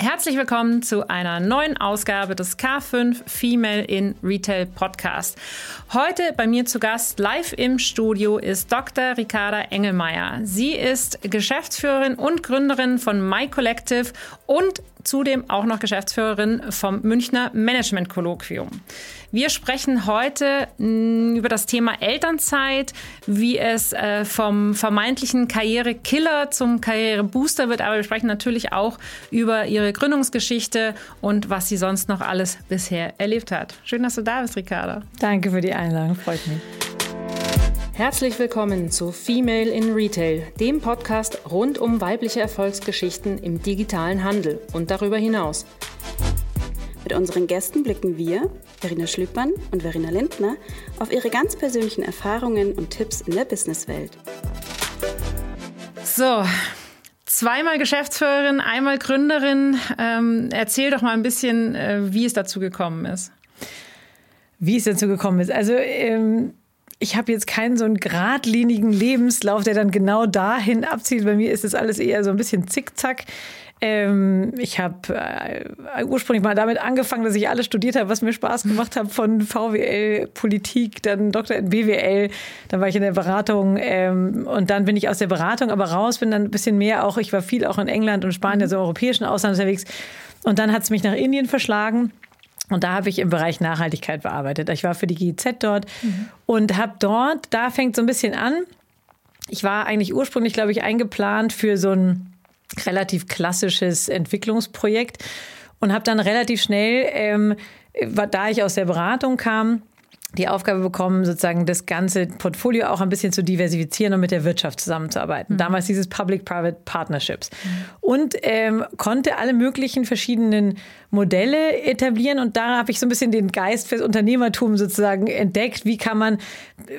Herzlich willkommen zu einer neuen Ausgabe des K5 Female in Retail Podcast. Heute bei mir zu Gast live im Studio ist Dr. Ricarda Engelmeier. Sie ist Geschäftsführerin und Gründerin von My Collective und zudem auch noch Geschäftsführerin vom Münchner Management Kolloquium. Wir sprechen heute mm, über das Thema Elternzeit, wie es äh, vom vermeintlichen Karrierekiller zum Karrierebooster wird, aber wir sprechen natürlich auch über ihre Gründungsgeschichte und was sie sonst noch alles bisher erlebt hat. Schön, dass du da bist, Ricarda. Danke für die Einladung, freut mich. Herzlich willkommen zu Female in Retail, dem Podcast rund um weibliche Erfolgsgeschichten im digitalen Handel und darüber hinaus. Mit unseren Gästen blicken wir, Verena Schlüppmann und Verena Lindner, auf ihre ganz persönlichen Erfahrungen und Tipps in der Businesswelt. So, zweimal Geschäftsführerin, einmal Gründerin. Ähm, erzähl doch mal ein bisschen, äh, wie es dazu gekommen ist. Wie es dazu gekommen ist. Also ähm, ich habe jetzt keinen so einen geradlinigen Lebenslauf, der dann genau dahin abzieht. Bei mir ist das alles eher so ein bisschen zickzack. Ähm, ich habe äh, ursprünglich mal damit angefangen, dass ich alles studiert habe, was mir Spaß gemacht hat, von VWL, Politik, dann Doktor in BWL, dann war ich in der Beratung ähm, und dann bin ich aus der Beratung aber raus, bin dann ein bisschen mehr auch, ich war viel auch in England und Spanien, also im europäischen Ausland unterwegs und dann hat es mich nach Indien verschlagen. Und da habe ich im Bereich Nachhaltigkeit bearbeitet. Ich war für die GIZ dort mhm. und habe dort, da fängt so ein bisschen an. Ich war eigentlich ursprünglich, glaube ich, eingeplant für so ein relativ klassisches Entwicklungsprojekt und habe dann relativ schnell, ähm, da ich aus der Beratung kam, die Aufgabe bekommen, sozusagen das ganze Portfolio auch ein bisschen zu diversifizieren und mit der Wirtschaft zusammenzuarbeiten. Mhm. Damals dieses Public-Private Partnerships. Mhm. Und ähm, konnte alle möglichen verschiedenen Modelle etablieren. Und da habe ich so ein bisschen den Geist fürs Unternehmertum sozusagen entdeckt. Wie kann man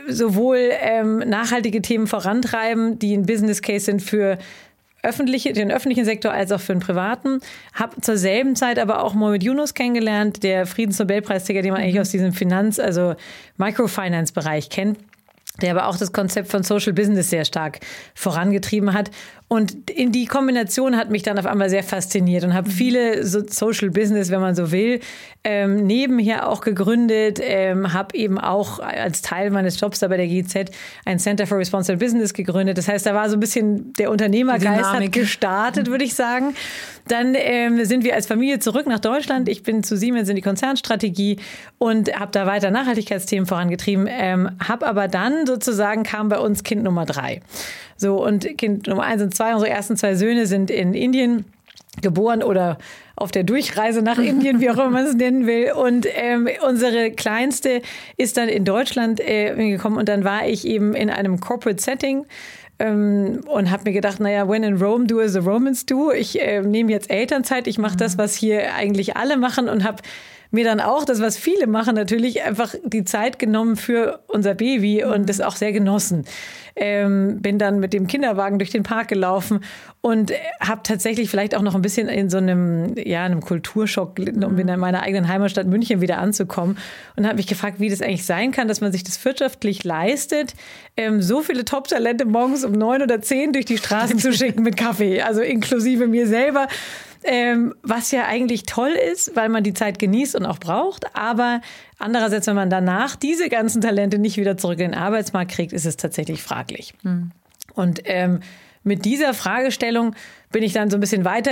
sowohl ähm, nachhaltige Themen vorantreiben, die ein Business Case sind für öffentliche, den öffentlichen Sektor als auch für den privaten. Habe zur selben Zeit aber auch Mohamed Yunus kennengelernt, der Friedensnobelpreisträger, den man eigentlich aus diesem Finanz-, also Microfinance-Bereich kennt der aber auch das Konzept von Social Business sehr stark vorangetrieben hat. Und in die Kombination hat mich dann auf einmal sehr fasziniert und habe mhm. viele so Social Business, wenn man so will, ähm, nebenher auch gegründet, ähm, habe eben auch als Teil meines Jobs da bei der GZ ein Center for Responsible Business gegründet. Das heißt, da war so ein bisschen der Unternehmergeist hat gestartet, würde ich sagen. Dann ähm, sind wir als Familie zurück nach Deutschland. Ich bin zu Siemens in die Konzernstrategie und habe da weiter Nachhaltigkeitsthemen vorangetrieben. Ähm, habe aber dann sozusagen kam bei uns Kind Nummer drei. So, und Kind Nummer eins und zwei, unsere ersten zwei Söhne sind in Indien geboren oder auf der Durchreise nach Indien, wie auch immer man es nennen will. Und ähm, unsere Kleinste ist dann in Deutschland äh, gekommen und dann war ich eben in einem Corporate Setting ähm, und habe mir gedacht, naja, when in Rome, do as the Romans do. Ich äh, nehme jetzt Elternzeit, ich mache das, was hier eigentlich alle machen und habe mir dann auch, das was viele machen, natürlich einfach die Zeit genommen für unser Baby und das auch sehr genossen. Ähm, bin dann mit dem Kinderwagen durch den Park gelaufen und habe tatsächlich vielleicht auch noch ein bisschen in so einem, ja, einem Kulturschock, um in meiner eigenen Heimatstadt München wieder anzukommen und habe mich gefragt, wie das eigentlich sein kann, dass man sich das wirtschaftlich leistet, ähm, so viele Top-Talente morgens um neun oder zehn durch die Straßen zu schicken mit Kaffee, also inklusive mir selber ähm, was ja eigentlich toll ist, weil man die Zeit genießt und auch braucht. Aber andererseits, wenn man danach diese ganzen Talente nicht wieder zurück in den Arbeitsmarkt kriegt, ist es tatsächlich fraglich. Mhm. Und ähm, mit dieser Fragestellung bin ich dann so ein bisschen weiter,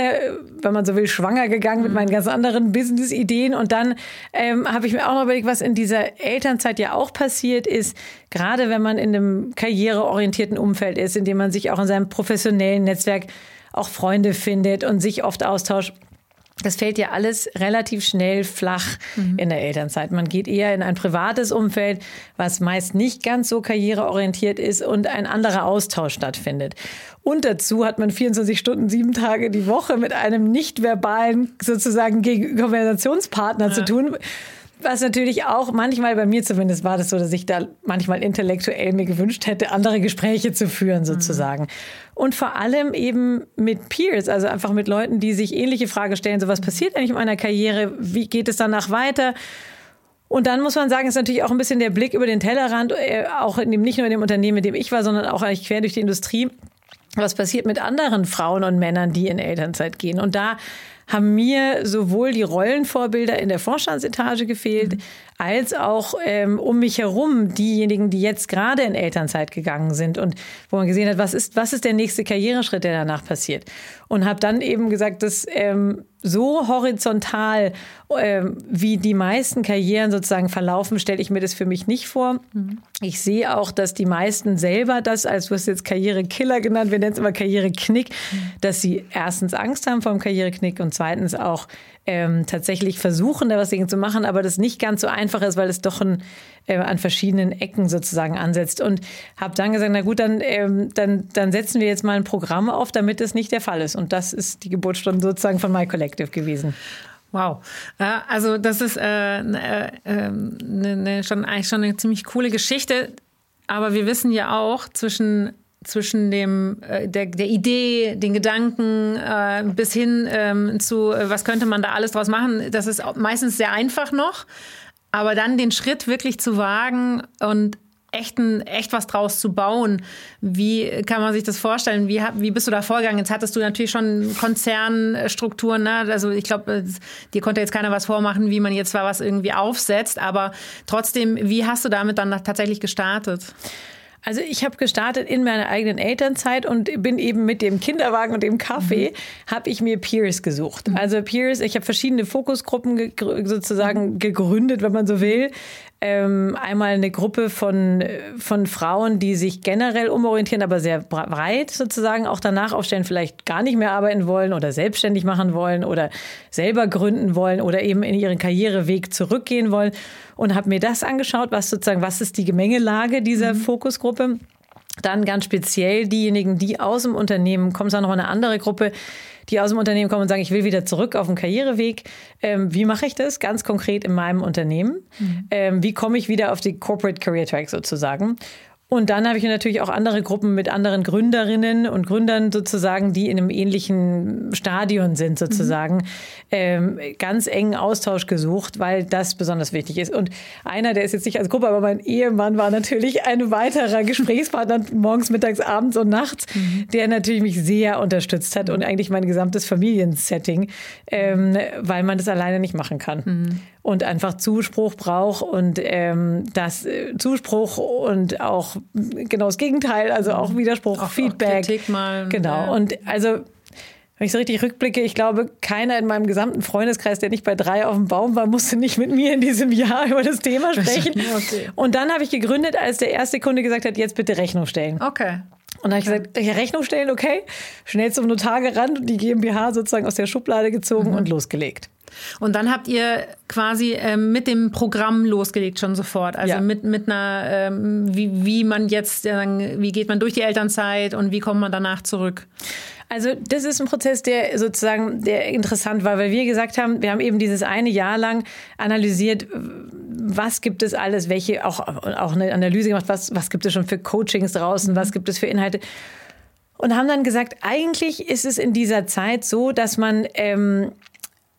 wenn man so will, schwanger gegangen mit hm. meinen ganz anderen Business-Ideen. Und dann ähm, habe ich mir auch noch überlegt, was in dieser Elternzeit ja auch passiert ist, gerade wenn man in einem karriereorientierten Umfeld ist, in dem man sich auch in seinem professionellen Netzwerk auch Freunde findet und sich oft austauscht. Das fällt ja alles relativ schnell flach mhm. in der Elternzeit. Man geht eher in ein privates Umfeld, was meist nicht ganz so karriereorientiert ist und ein anderer Austausch stattfindet. Und dazu hat man 24 Stunden, sieben Tage die Woche mit einem nicht verbalen sozusagen Konversationspartner ja. zu tun was natürlich auch manchmal, bei mir zumindest war das so, dass ich da manchmal intellektuell mir gewünscht hätte, andere Gespräche zu führen sozusagen. Mhm. Und vor allem eben mit Peers, also einfach mit Leuten, die sich ähnliche Fragen stellen, so was passiert eigentlich in meiner Karriere, wie geht es danach weiter? Und dann muss man sagen, ist natürlich auch ein bisschen der Blick über den Tellerrand, äh, auch in dem, nicht nur in dem Unternehmen, in dem ich war, sondern auch eigentlich quer durch die Industrie. Was passiert mit anderen Frauen und Männern, die in Elternzeit gehen? Und da haben mir sowohl die Rollenvorbilder in der Vorstandsetage gefehlt, mhm. als auch ähm, um mich herum diejenigen, die jetzt gerade in Elternzeit gegangen sind und wo man gesehen hat, was ist, was ist der nächste Karriereschritt, der danach passiert. Und habe dann eben gesagt, dass ähm, so horizontal, äh, wie die meisten Karrieren sozusagen verlaufen, stelle ich mir das für mich nicht vor. Mhm. Ich sehe auch, dass die meisten selber das, als du hast jetzt Karrierekiller genannt, wir nennen es immer Karriereknick, mhm. dass sie erstens Angst haben vor dem Karriereknick und zweitens auch ähm, tatsächlich versuchen, da was gegen zu machen, aber das nicht ganz so einfach ist, weil es doch ein, äh, an verschiedenen Ecken sozusagen ansetzt. Und habe dann gesagt, na gut, dann, ähm, dann, dann setzen wir jetzt mal ein Programm auf, damit es nicht der Fall ist. Und das ist die Geburtsstunde sozusagen von My Collective gewesen. Wow. Ja, also das ist äh, äh, äh, ne, schon, eigentlich schon eine ziemlich coole Geschichte. Aber wir wissen ja auch zwischen zwischen dem äh, der, der Idee, den Gedanken äh, bis hin ähm, zu, äh, was könnte man da alles draus machen, das ist meistens sehr einfach noch. Aber dann den Schritt wirklich zu wagen und echt, ein, echt was draus zu bauen. Wie kann man sich das vorstellen? Wie, wie bist du da vorgegangen? Jetzt hattest du natürlich schon Konzernstrukturen. Ne? Also ich glaube, dir konnte jetzt keiner was vormachen, wie man jetzt zwar was irgendwie aufsetzt, aber trotzdem, wie hast du damit dann tatsächlich gestartet? Also ich habe gestartet in meiner eigenen Elternzeit und bin eben mit dem Kinderwagen und dem Kaffee, mhm. habe ich mir Peers gesucht. Also Peers, ich habe verschiedene Fokusgruppen ge sozusagen mhm. gegründet, wenn man so will. Ähm, einmal eine Gruppe von, von Frauen, die sich generell umorientieren, aber sehr breit sozusagen auch danach aufstellen, vielleicht gar nicht mehr arbeiten wollen oder selbstständig machen wollen oder selber gründen wollen oder eben in ihren Karriereweg zurückgehen wollen. Und habe mir das angeschaut, was sozusagen, was ist die Gemengelage dieser mhm. Fokusgruppe. Dann ganz speziell diejenigen, die aus dem Unternehmen kommen, ist auch noch eine andere Gruppe, die aus dem Unternehmen kommen und sagen, ich will wieder zurück auf den Karriereweg. Ähm, wie mache ich das ganz konkret in meinem Unternehmen? Mhm. Ähm, wie komme ich wieder auf die Corporate Career Track sozusagen? Und dann habe ich natürlich auch andere Gruppen mit anderen Gründerinnen und Gründern sozusagen, die in einem ähnlichen Stadion sind sozusagen, mhm. ähm, ganz engen Austausch gesucht, weil das besonders wichtig ist. Und einer, der ist jetzt nicht als Gruppe, aber mein Ehemann war natürlich ein weiterer Gesprächspartner morgens, mittags, abends und nachts, mhm. der natürlich mich sehr unterstützt hat und eigentlich mein gesamtes Familiensetting, ähm, weil man das alleine nicht machen kann. Mhm und einfach Zuspruch braucht und ähm, das äh, Zuspruch und auch genau das Gegenteil, also auch Widerspruch, auch, Feedback. Auch Kritik mal. Genau. Ja. Und also wenn ich so richtig rückblicke, ich glaube, keiner in meinem gesamten Freundeskreis, der nicht bei drei auf dem Baum war, musste nicht mit mir in diesem Jahr über das Thema sprechen. Okay. Und dann habe ich gegründet, als der erste Kunde gesagt hat, jetzt bitte Rechnung stellen. Okay. Und dann habe ich gesagt, Rechnung stellen, okay. Schnell zum Notar gerannt und die GmbH sozusagen aus der Schublade gezogen mhm. und losgelegt. Und dann habt ihr quasi ähm, mit dem Programm losgelegt schon sofort. Also ja. mit, mit einer, ähm, wie, wie man jetzt, äh, wie geht man durch die Elternzeit und wie kommt man danach zurück? Also das ist ein Prozess, der sozusagen der interessant war, weil wir gesagt haben, wir haben eben dieses eine Jahr lang analysiert, was gibt es alles, welche auch auch eine Analyse gemacht, was was gibt es schon für Coachings draußen, was gibt es für Inhalte und haben dann gesagt, eigentlich ist es in dieser Zeit so, dass man ähm,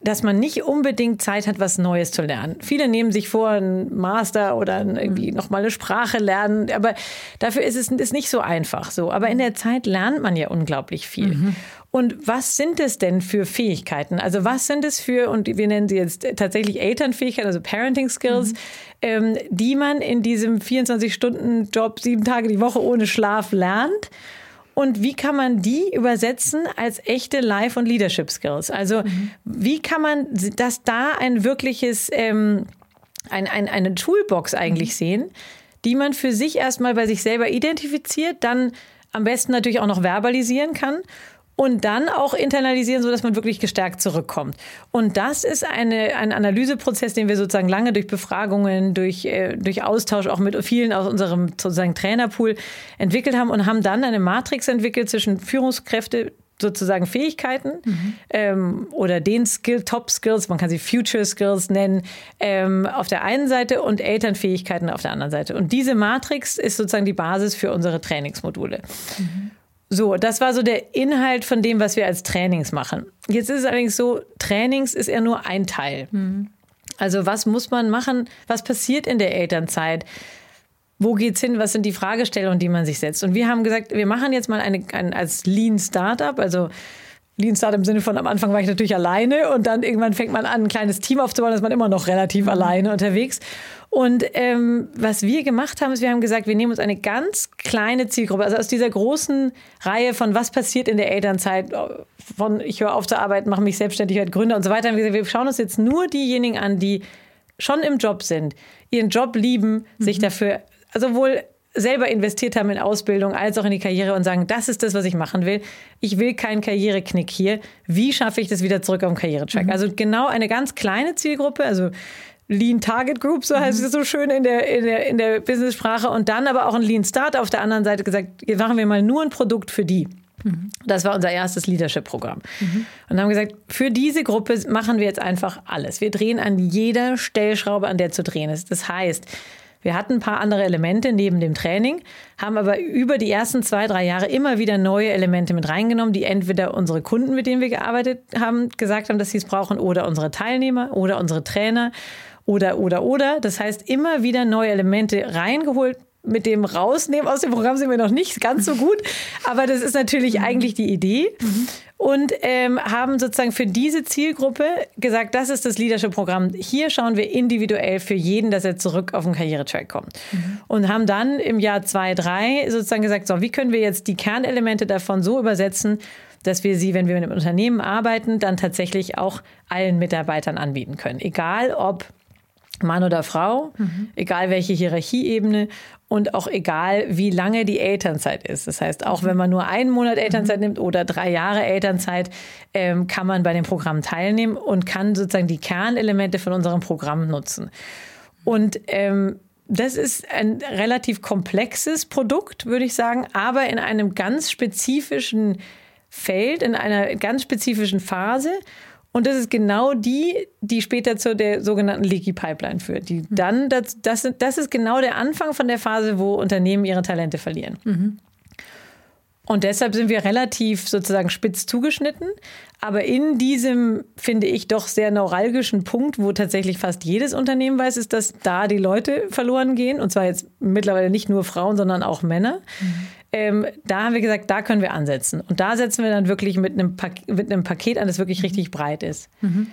dass man nicht unbedingt Zeit hat, was Neues zu lernen. Viele nehmen sich vor, einen Master oder irgendwie nochmal eine Sprache lernen, aber dafür ist es ist nicht so einfach so. Aber in der Zeit lernt man ja unglaublich viel. Mhm. Und was sind es denn für Fähigkeiten? Also was sind es für, und wir nennen sie jetzt tatsächlich Elternfähigkeiten, also Parenting Skills, mhm. ähm, die man in diesem 24-Stunden-Job, sieben Tage die Woche ohne Schlaf lernt? Und wie kann man die übersetzen als echte Life- und Leadership-Skills? Also mhm. wie kann man das da ein wirkliches, ähm, ein, ein, eine Toolbox eigentlich mhm. sehen, die man für sich erstmal bei sich selber identifiziert, dann am besten natürlich auch noch verbalisieren kann und dann auch internalisieren, sodass man wirklich gestärkt zurückkommt. Und das ist eine, ein Analyseprozess, den wir sozusagen lange durch Befragungen, durch, äh, durch Austausch auch mit vielen aus unserem sozusagen Trainerpool entwickelt haben und haben dann eine Matrix entwickelt zwischen Führungskräfte, sozusagen Fähigkeiten mhm. ähm, oder den Skill, Top Skills, man kann sie Future Skills nennen, ähm, auf der einen Seite und Elternfähigkeiten auf der anderen Seite. Und diese Matrix ist sozusagen die Basis für unsere Trainingsmodule. Mhm. So, das war so der Inhalt von dem, was wir als Trainings machen. Jetzt ist es allerdings so, Trainings ist eher nur ein Teil. Mhm. Also was muss man machen? Was passiert in der Elternzeit? Wo geht's hin? Was sind die Fragestellungen, die man sich setzt? Und wir haben gesagt, wir machen jetzt mal eine, ein, als Lean Startup, also Lean Startup im Sinne von am Anfang war ich natürlich alleine und dann irgendwann fängt man an, ein kleines Team aufzubauen, ist man immer noch relativ mhm. alleine unterwegs. Und ähm, was wir gemacht haben, ist, wir haben gesagt, wir nehmen uns eine ganz kleine Zielgruppe, also aus dieser großen Reihe von was passiert in der Elternzeit, von ich höre auf zu arbeiten, mache mich selbstständig, werde Gründer und so weiter. wir, gesagt, wir schauen uns jetzt nur diejenigen an, die schon im Job sind, ihren Job lieben, mhm. sich dafür, also wohl selber investiert haben in Ausbildung als auch in die Karriere und sagen, das ist das, was ich machen will. Ich will keinen Karriereknick hier. Wie schaffe ich das wieder zurück auf den Karrieretrack? Mhm. Also genau eine ganz kleine Zielgruppe, also Lean Target Group, so heißt mhm. es so schön in der, in der, in der Business-Sprache. Und dann aber auch ein Lean Start auf der anderen Seite gesagt, jetzt machen wir mal nur ein Produkt für die. Mhm. Das war unser erstes Leadership-Programm. Mhm. Und haben gesagt, für diese Gruppe machen wir jetzt einfach alles. Wir drehen an jeder Stellschraube, an der zu drehen ist. Das heißt, wir hatten ein paar andere Elemente neben dem Training, haben aber über die ersten zwei, drei Jahre immer wieder neue Elemente mit reingenommen, die entweder unsere Kunden, mit denen wir gearbeitet haben, gesagt haben, dass sie es brauchen, oder unsere Teilnehmer oder unsere Trainer oder, oder, oder. Das heißt, immer wieder neue Elemente reingeholt, mit dem Rausnehmen aus dem Programm sind wir noch nicht ganz so gut, aber das ist natürlich mhm. eigentlich die Idee. Mhm. Und ähm, haben sozusagen für diese Zielgruppe gesagt, das ist das Leadership-Programm. Hier schauen wir individuell für jeden, dass er zurück auf den Karrieretrack kommt. Mhm. Und haben dann im Jahr zwei, drei sozusagen gesagt, so, wie können wir jetzt die Kernelemente davon so übersetzen, dass wir sie, wenn wir mit einem Unternehmen arbeiten, dann tatsächlich auch allen Mitarbeitern anbieten können. Egal ob Mann oder Frau, mhm. egal welche Hierarchieebene und auch egal, wie lange die Elternzeit ist. Das heißt, auch wenn man nur einen Monat Elternzeit mhm. nimmt oder drei Jahre Elternzeit, ähm, kann man bei dem Programm teilnehmen und kann sozusagen die Kernelemente von unserem Programm nutzen. Und ähm, das ist ein relativ komplexes Produkt, würde ich sagen, aber in einem ganz spezifischen Feld, in einer ganz spezifischen Phase. Und das ist genau die, die später zu der sogenannten Leaky Pipeline führt. Die mhm. dann, das, das, das ist genau der Anfang von der Phase, wo Unternehmen ihre Talente verlieren. Mhm. Und deshalb sind wir relativ sozusagen spitz zugeschnitten. Aber in diesem, finde ich, doch sehr neuralgischen Punkt, wo tatsächlich fast jedes Unternehmen weiß, ist, dass da die Leute verloren gehen. Und zwar jetzt mittlerweile nicht nur Frauen, sondern auch Männer. Mhm. Ähm, da haben wir gesagt, da können wir ansetzen. Und da setzen wir dann wirklich mit einem, Pak mit einem Paket an, das wirklich richtig breit ist. Mhm.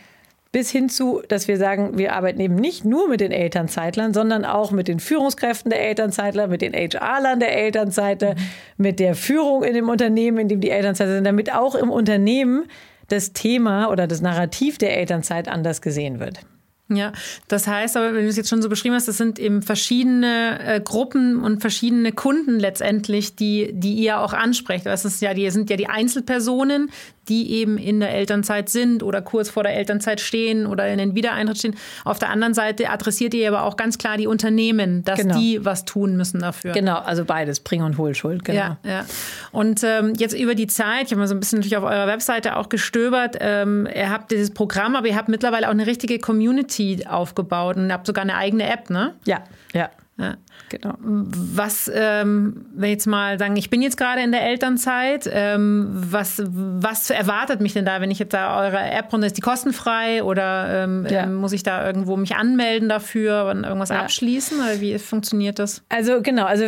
Bis hin zu, dass wir sagen, wir arbeiten eben nicht nur mit den Elternzeitlern, sondern auch mit den Führungskräften der Elternzeitler, mit den HR-Lern der Elternzeitler, mhm. mit der Führung in dem Unternehmen, in dem die Elternzeitler sind, damit auch im Unternehmen das Thema oder das Narrativ der Elternzeit anders gesehen wird. Ja, das heißt aber, wenn du es jetzt schon so beschrieben hast, das sind eben verschiedene äh, Gruppen und verschiedene Kunden letztendlich, die, die ihr auch ansprecht. Das ist ja, die sind ja die Einzelpersonen, die eben in der Elternzeit sind oder kurz vor der Elternzeit stehen oder in den Wiedereintritt stehen. Auf der anderen Seite adressiert ihr aber auch ganz klar die Unternehmen, dass genau. die was tun müssen dafür. Genau, also beides, Bring- und Hohlschuld, genau. Ja, ja. Und ähm, jetzt über die Zeit, ich habe mal so ein bisschen natürlich auf eurer Webseite auch gestöbert, ähm, ihr habt dieses Programm, aber ihr habt mittlerweile auch eine richtige Community aufgebaut und habt sogar eine eigene App, ne? Ja, ja. Ja. Genau. Was, ähm, wenn jetzt mal sagen, ich bin jetzt gerade in der Elternzeit, ähm, was, was erwartet mich denn da, wenn ich jetzt da eure App runter ist die kostenfrei oder ähm, ja. muss ich da irgendwo mich anmelden dafür und irgendwas ja. abschließen oder wie funktioniert das? Also genau, also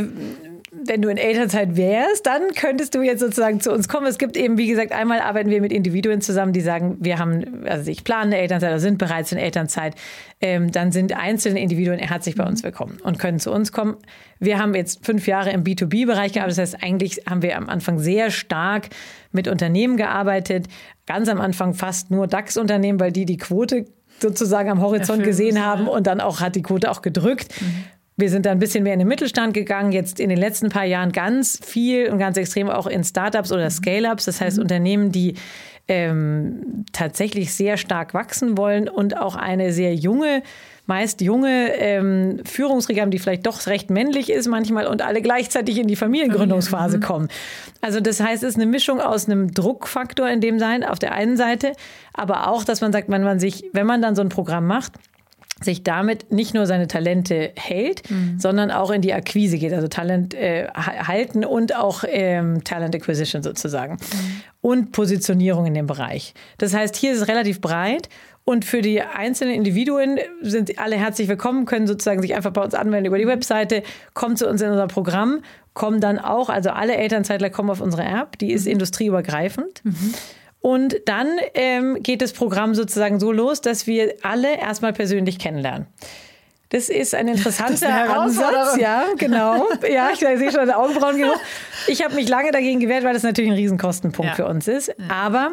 wenn du in Elternzeit wärst, dann könntest du jetzt sozusagen zu uns kommen. Es gibt eben, wie gesagt, einmal arbeiten wir mit Individuen zusammen, die sagen, wir haben, also ich plane eine Elternzeit oder sind bereits in Elternzeit. Ähm, dann sind einzelne Individuen herzlich bei uns willkommen und können zu uns kommen. Wir haben jetzt fünf Jahre im B2B-Bereich gearbeitet. Das heißt, eigentlich haben wir am Anfang sehr stark mit Unternehmen gearbeitet. Ganz am Anfang fast nur DAX-Unternehmen, weil die die Quote sozusagen am Horizont gesehen haben und dann auch hat die Quote auch gedrückt. Mhm. Wir sind da ein bisschen mehr in den Mittelstand gegangen, jetzt in den letzten paar Jahren ganz viel und ganz extrem auch in Startups oder Scale-ups, das heißt mhm. Unternehmen, die ähm, tatsächlich sehr stark wachsen wollen und auch eine sehr junge, meist junge ähm, Führungsriege haben, die vielleicht doch recht männlich ist manchmal und alle gleichzeitig in die Familiengründungsphase mhm. kommen. Also das heißt, es ist eine Mischung aus einem Druckfaktor in dem sein, auf der einen Seite, aber auch, dass man sagt, wenn man sich, wenn man dann so ein Programm macht, sich damit nicht nur seine Talente hält, mhm. sondern auch in die Akquise geht, also Talent äh, halten und auch ähm, Talent Acquisition sozusagen mhm. und Positionierung in dem Bereich. Das heißt, hier ist es relativ breit und für die einzelnen Individuen sind alle herzlich willkommen, können sozusagen sich einfach bei uns anmelden über die mhm. Webseite, kommen zu uns in unser Programm, kommen dann auch, also alle Elternzeitler kommen auf unsere App, die ist mhm. industrieübergreifend. Mhm. Und dann ähm, geht das Programm sozusagen so los, dass wir alle erstmal persönlich kennenlernen. Das ist ein interessanter Ansatz, ja, genau. Ja, ich sehe schon Augenbrauen gehen Ich habe mich lange dagegen gewehrt, weil das natürlich ein Riesenkostenpunkt ja. für uns ist. Aber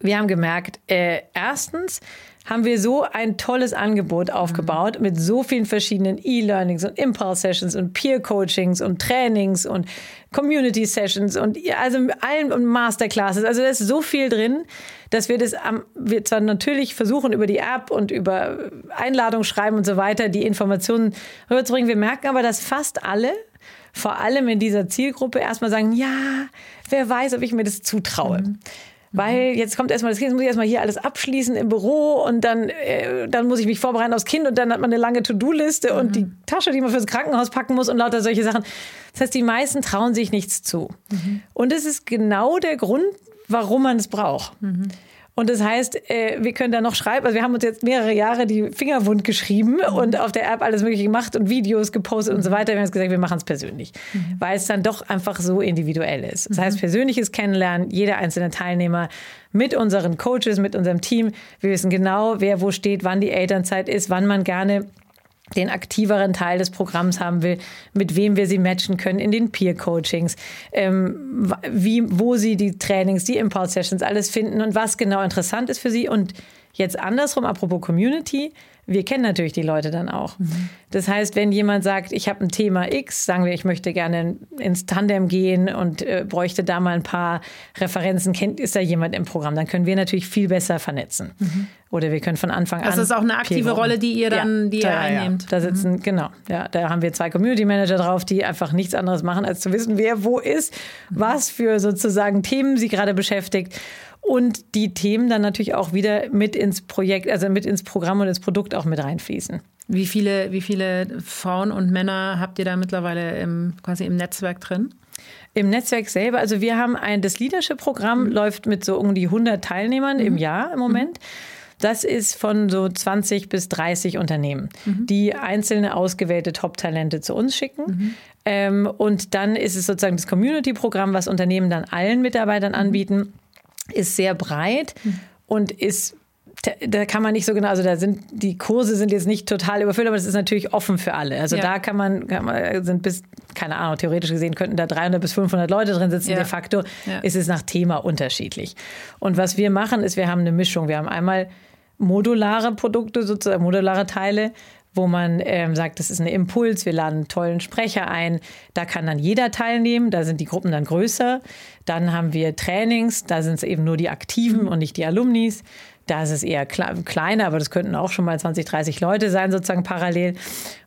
wir haben gemerkt, äh, erstens, haben wir so ein tolles Angebot aufgebaut mit so vielen verschiedenen E-Learnings und Impulse-Sessions und Peer-Coachings und Trainings und Community-Sessions und also allen und Masterclasses. Also da ist so viel drin, dass wir das am, wir zwar natürlich versuchen über die App und über Einladungen schreiben und so weiter die Informationen rüberzubringen. Wir merken aber, dass fast alle vor allem in dieser Zielgruppe erstmal sagen, ja, wer weiß, ob ich mir das zutraue. Mhm weil jetzt kommt erstmal das Kind, jetzt muss ich erstmal hier alles abschließen im Büro und dann, äh, dann muss ich mich vorbereiten aufs Kind und dann hat man eine lange To-Do-Liste mhm. und die Tasche, die man fürs Krankenhaus packen muss und lauter solche Sachen. Das heißt, die meisten trauen sich nichts zu. Mhm. Und es ist genau der Grund, warum man es braucht. Mhm. Und das heißt, äh, wir können da noch schreiben. Also wir haben uns jetzt mehrere Jahre die Finger wund geschrieben mhm. und auf der App alles Mögliche gemacht und Videos gepostet und so weiter. Wir haben jetzt gesagt, wir machen es persönlich, mhm. weil es dann doch einfach so individuell ist. Das heißt, mhm. persönliches Kennenlernen, jeder einzelne Teilnehmer mit unseren Coaches, mit unserem Team. Wir wissen genau, wer wo steht, wann die Elternzeit ist, wann man gerne den aktiveren Teil des Programms haben will, mit wem wir sie matchen können in den Peer-Coachings, ähm, wie, wo sie die Trainings, die Impulse-Sessions alles finden und was genau interessant ist für sie. Und jetzt andersrum, apropos Community, wir kennen natürlich die Leute dann auch. Mhm. Das heißt, wenn jemand sagt, ich habe ein Thema X, sagen wir, ich möchte gerne ins Tandem gehen und äh, bräuchte da mal ein paar Referenzen, kennt, ist da jemand im Programm, dann können wir natürlich viel besser vernetzen. Mhm. Oder wir können von Anfang an. Das ist auch eine aktive Rolle, die ihr dann, ja, die ihr da, einnehmt. Ja. Da sitzen, mhm. genau. Ja, da haben wir zwei Community Manager drauf, die einfach nichts anderes machen, als zu wissen, wer wo ist, was für sozusagen Themen sie gerade beschäftigt und die Themen dann natürlich auch wieder mit ins Projekt, also mit ins Programm und ins Produkt auch mit reinfließen. Wie viele, wie viele Frauen und Männer habt ihr da mittlerweile im, quasi im Netzwerk drin? Im Netzwerk selber, also wir haben ein, das Leadership-Programm mhm. läuft mit so um die 100 Teilnehmern mhm. im Jahr im Moment. Mhm. Das ist von so 20 bis 30 Unternehmen, mhm. die einzelne ausgewählte Top-Talente zu uns schicken. Mhm. Ähm, und dann ist es sozusagen das Community-Programm, was Unternehmen dann allen Mitarbeitern mhm. anbieten ist sehr breit und ist da kann man nicht so genau, also da sind die Kurse sind jetzt nicht total überfüllt, aber es ist natürlich offen für alle. Also ja. da kann man, kann man, sind bis, keine Ahnung, theoretisch gesehen könnten da 300 bis 500 Leute drin sitzen. Ja. De facto ja. ist es nach Thema unterschiedlich. Und was wir machen, ist, wir haben eine Mischung. Wir haben einmal modulare Produkte, sozusagen modulare Teile, wo man ähm, sagt, das ist ein Impuls, wir laden einen tollen Sprecher ein. Da kann dann jeder teilnehmen, da sind die Gruppen dann größer. Dann haben wir Trainings, da sind es eben nur die Aktiven und nicht die Alumnis. Da ist es eher kleiner, aber das könnten auch schon mal 20, 30 Leute sein, sozusagen parallel.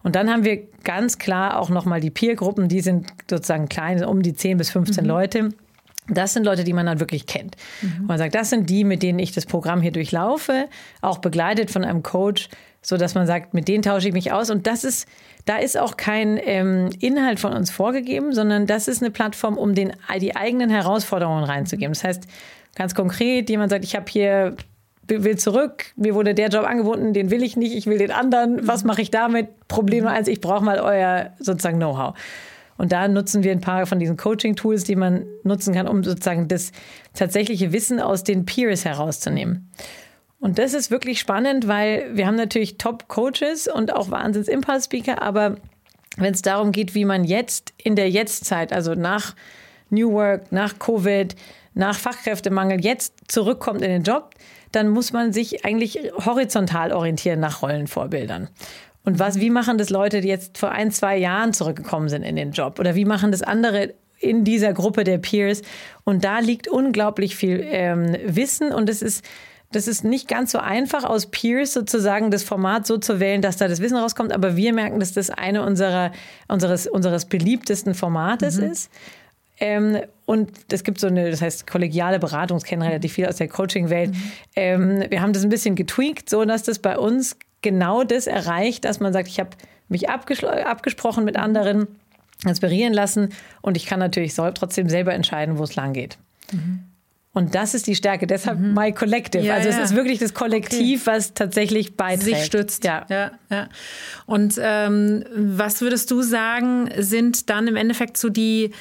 Und dann haben wir ganz klar auch nochmal die Peer-Gruppen, die sind sozusagen klein, um die 10 bis 15 mhm. Leute. Das sind Leute, die man dann wirklich kennt. Mhm. Und man sagt, das sind die, mit denen ich das Programm hier durchlaufe, auch begleitet von einem Coach, so dass man sagt, mit denen tausche ich mich aus. Und das ist, da ist auch kein ähm, Inhalt von uns vorgegeben, sondern das ist eine Plattform, um den, die eigenen Herausforderungen reinzugeben. Das heißt, ganz konkret, jemand sagt, ich habe hier will zurück, mir wurde der Job angeboten, den will ich nicht, ich will den anderen. Was mache ich damit? Problem Nummer eins, ich brauche mal euer sozusagen Know-how. Und da nutzen wir ein paar von diesen Coaching-Tools, die man nutzen kann, um sozusagen das tatsächliche Wissen aus den Peers herauszunehmen. Und das ist wirklich spannend, weil wir haben natürlich Top-Coaches und auch Wahnsinns-Impulse-Speaker, aber wenn es darum geht, wie man jetzt in der Jetztzeit, also nach New Work, nach Covid, nach Fachkräftemangel jetzt zurückkommt in den Job, dann muss man sich eigentlich horizontal orientieren nach Rollenvorbildern. Und was, wie machen das Leute, die jetzt vor ein, zwei Jahren zurückgekommen sind in den Job? Oder wie machen das andere in dieser Gruppe der Peers? Und da liegt unglaublich viel ähm, Wissen und es ist das ist nicht ganz so einfach, aus Peers sozusagen das Format so zu wählen, dass da das Wissen rauskommt. Aber wir merken, dass das eine unserer, unseres, unseres beliebtesten Formates mhm. ist. Ähm, und es gibt so eine, das heißt, kollegiale Beratung, das kennen relativ viel aus der Coaching-Welt. Mhm. Ähm, wir haben das ein bisschen getweakt, so dass das bei uns genau das erreicht, dass man sagt, ich habe mich abgesprochen mit anderen, inspirieren lassen und ich kann natürlich trotzdem selber entscheiden, wo es lang geht. Mhm. Und das ist die Stärke. Deshalb mhm. My Collective. Ja, also es ist wirklich das Kollektiv, okay. was tatsächlich beiträgt. Sich stützt. Ja. ja, ja. Und ähm, was würdest du sagen, sind dann im Endeffekt so die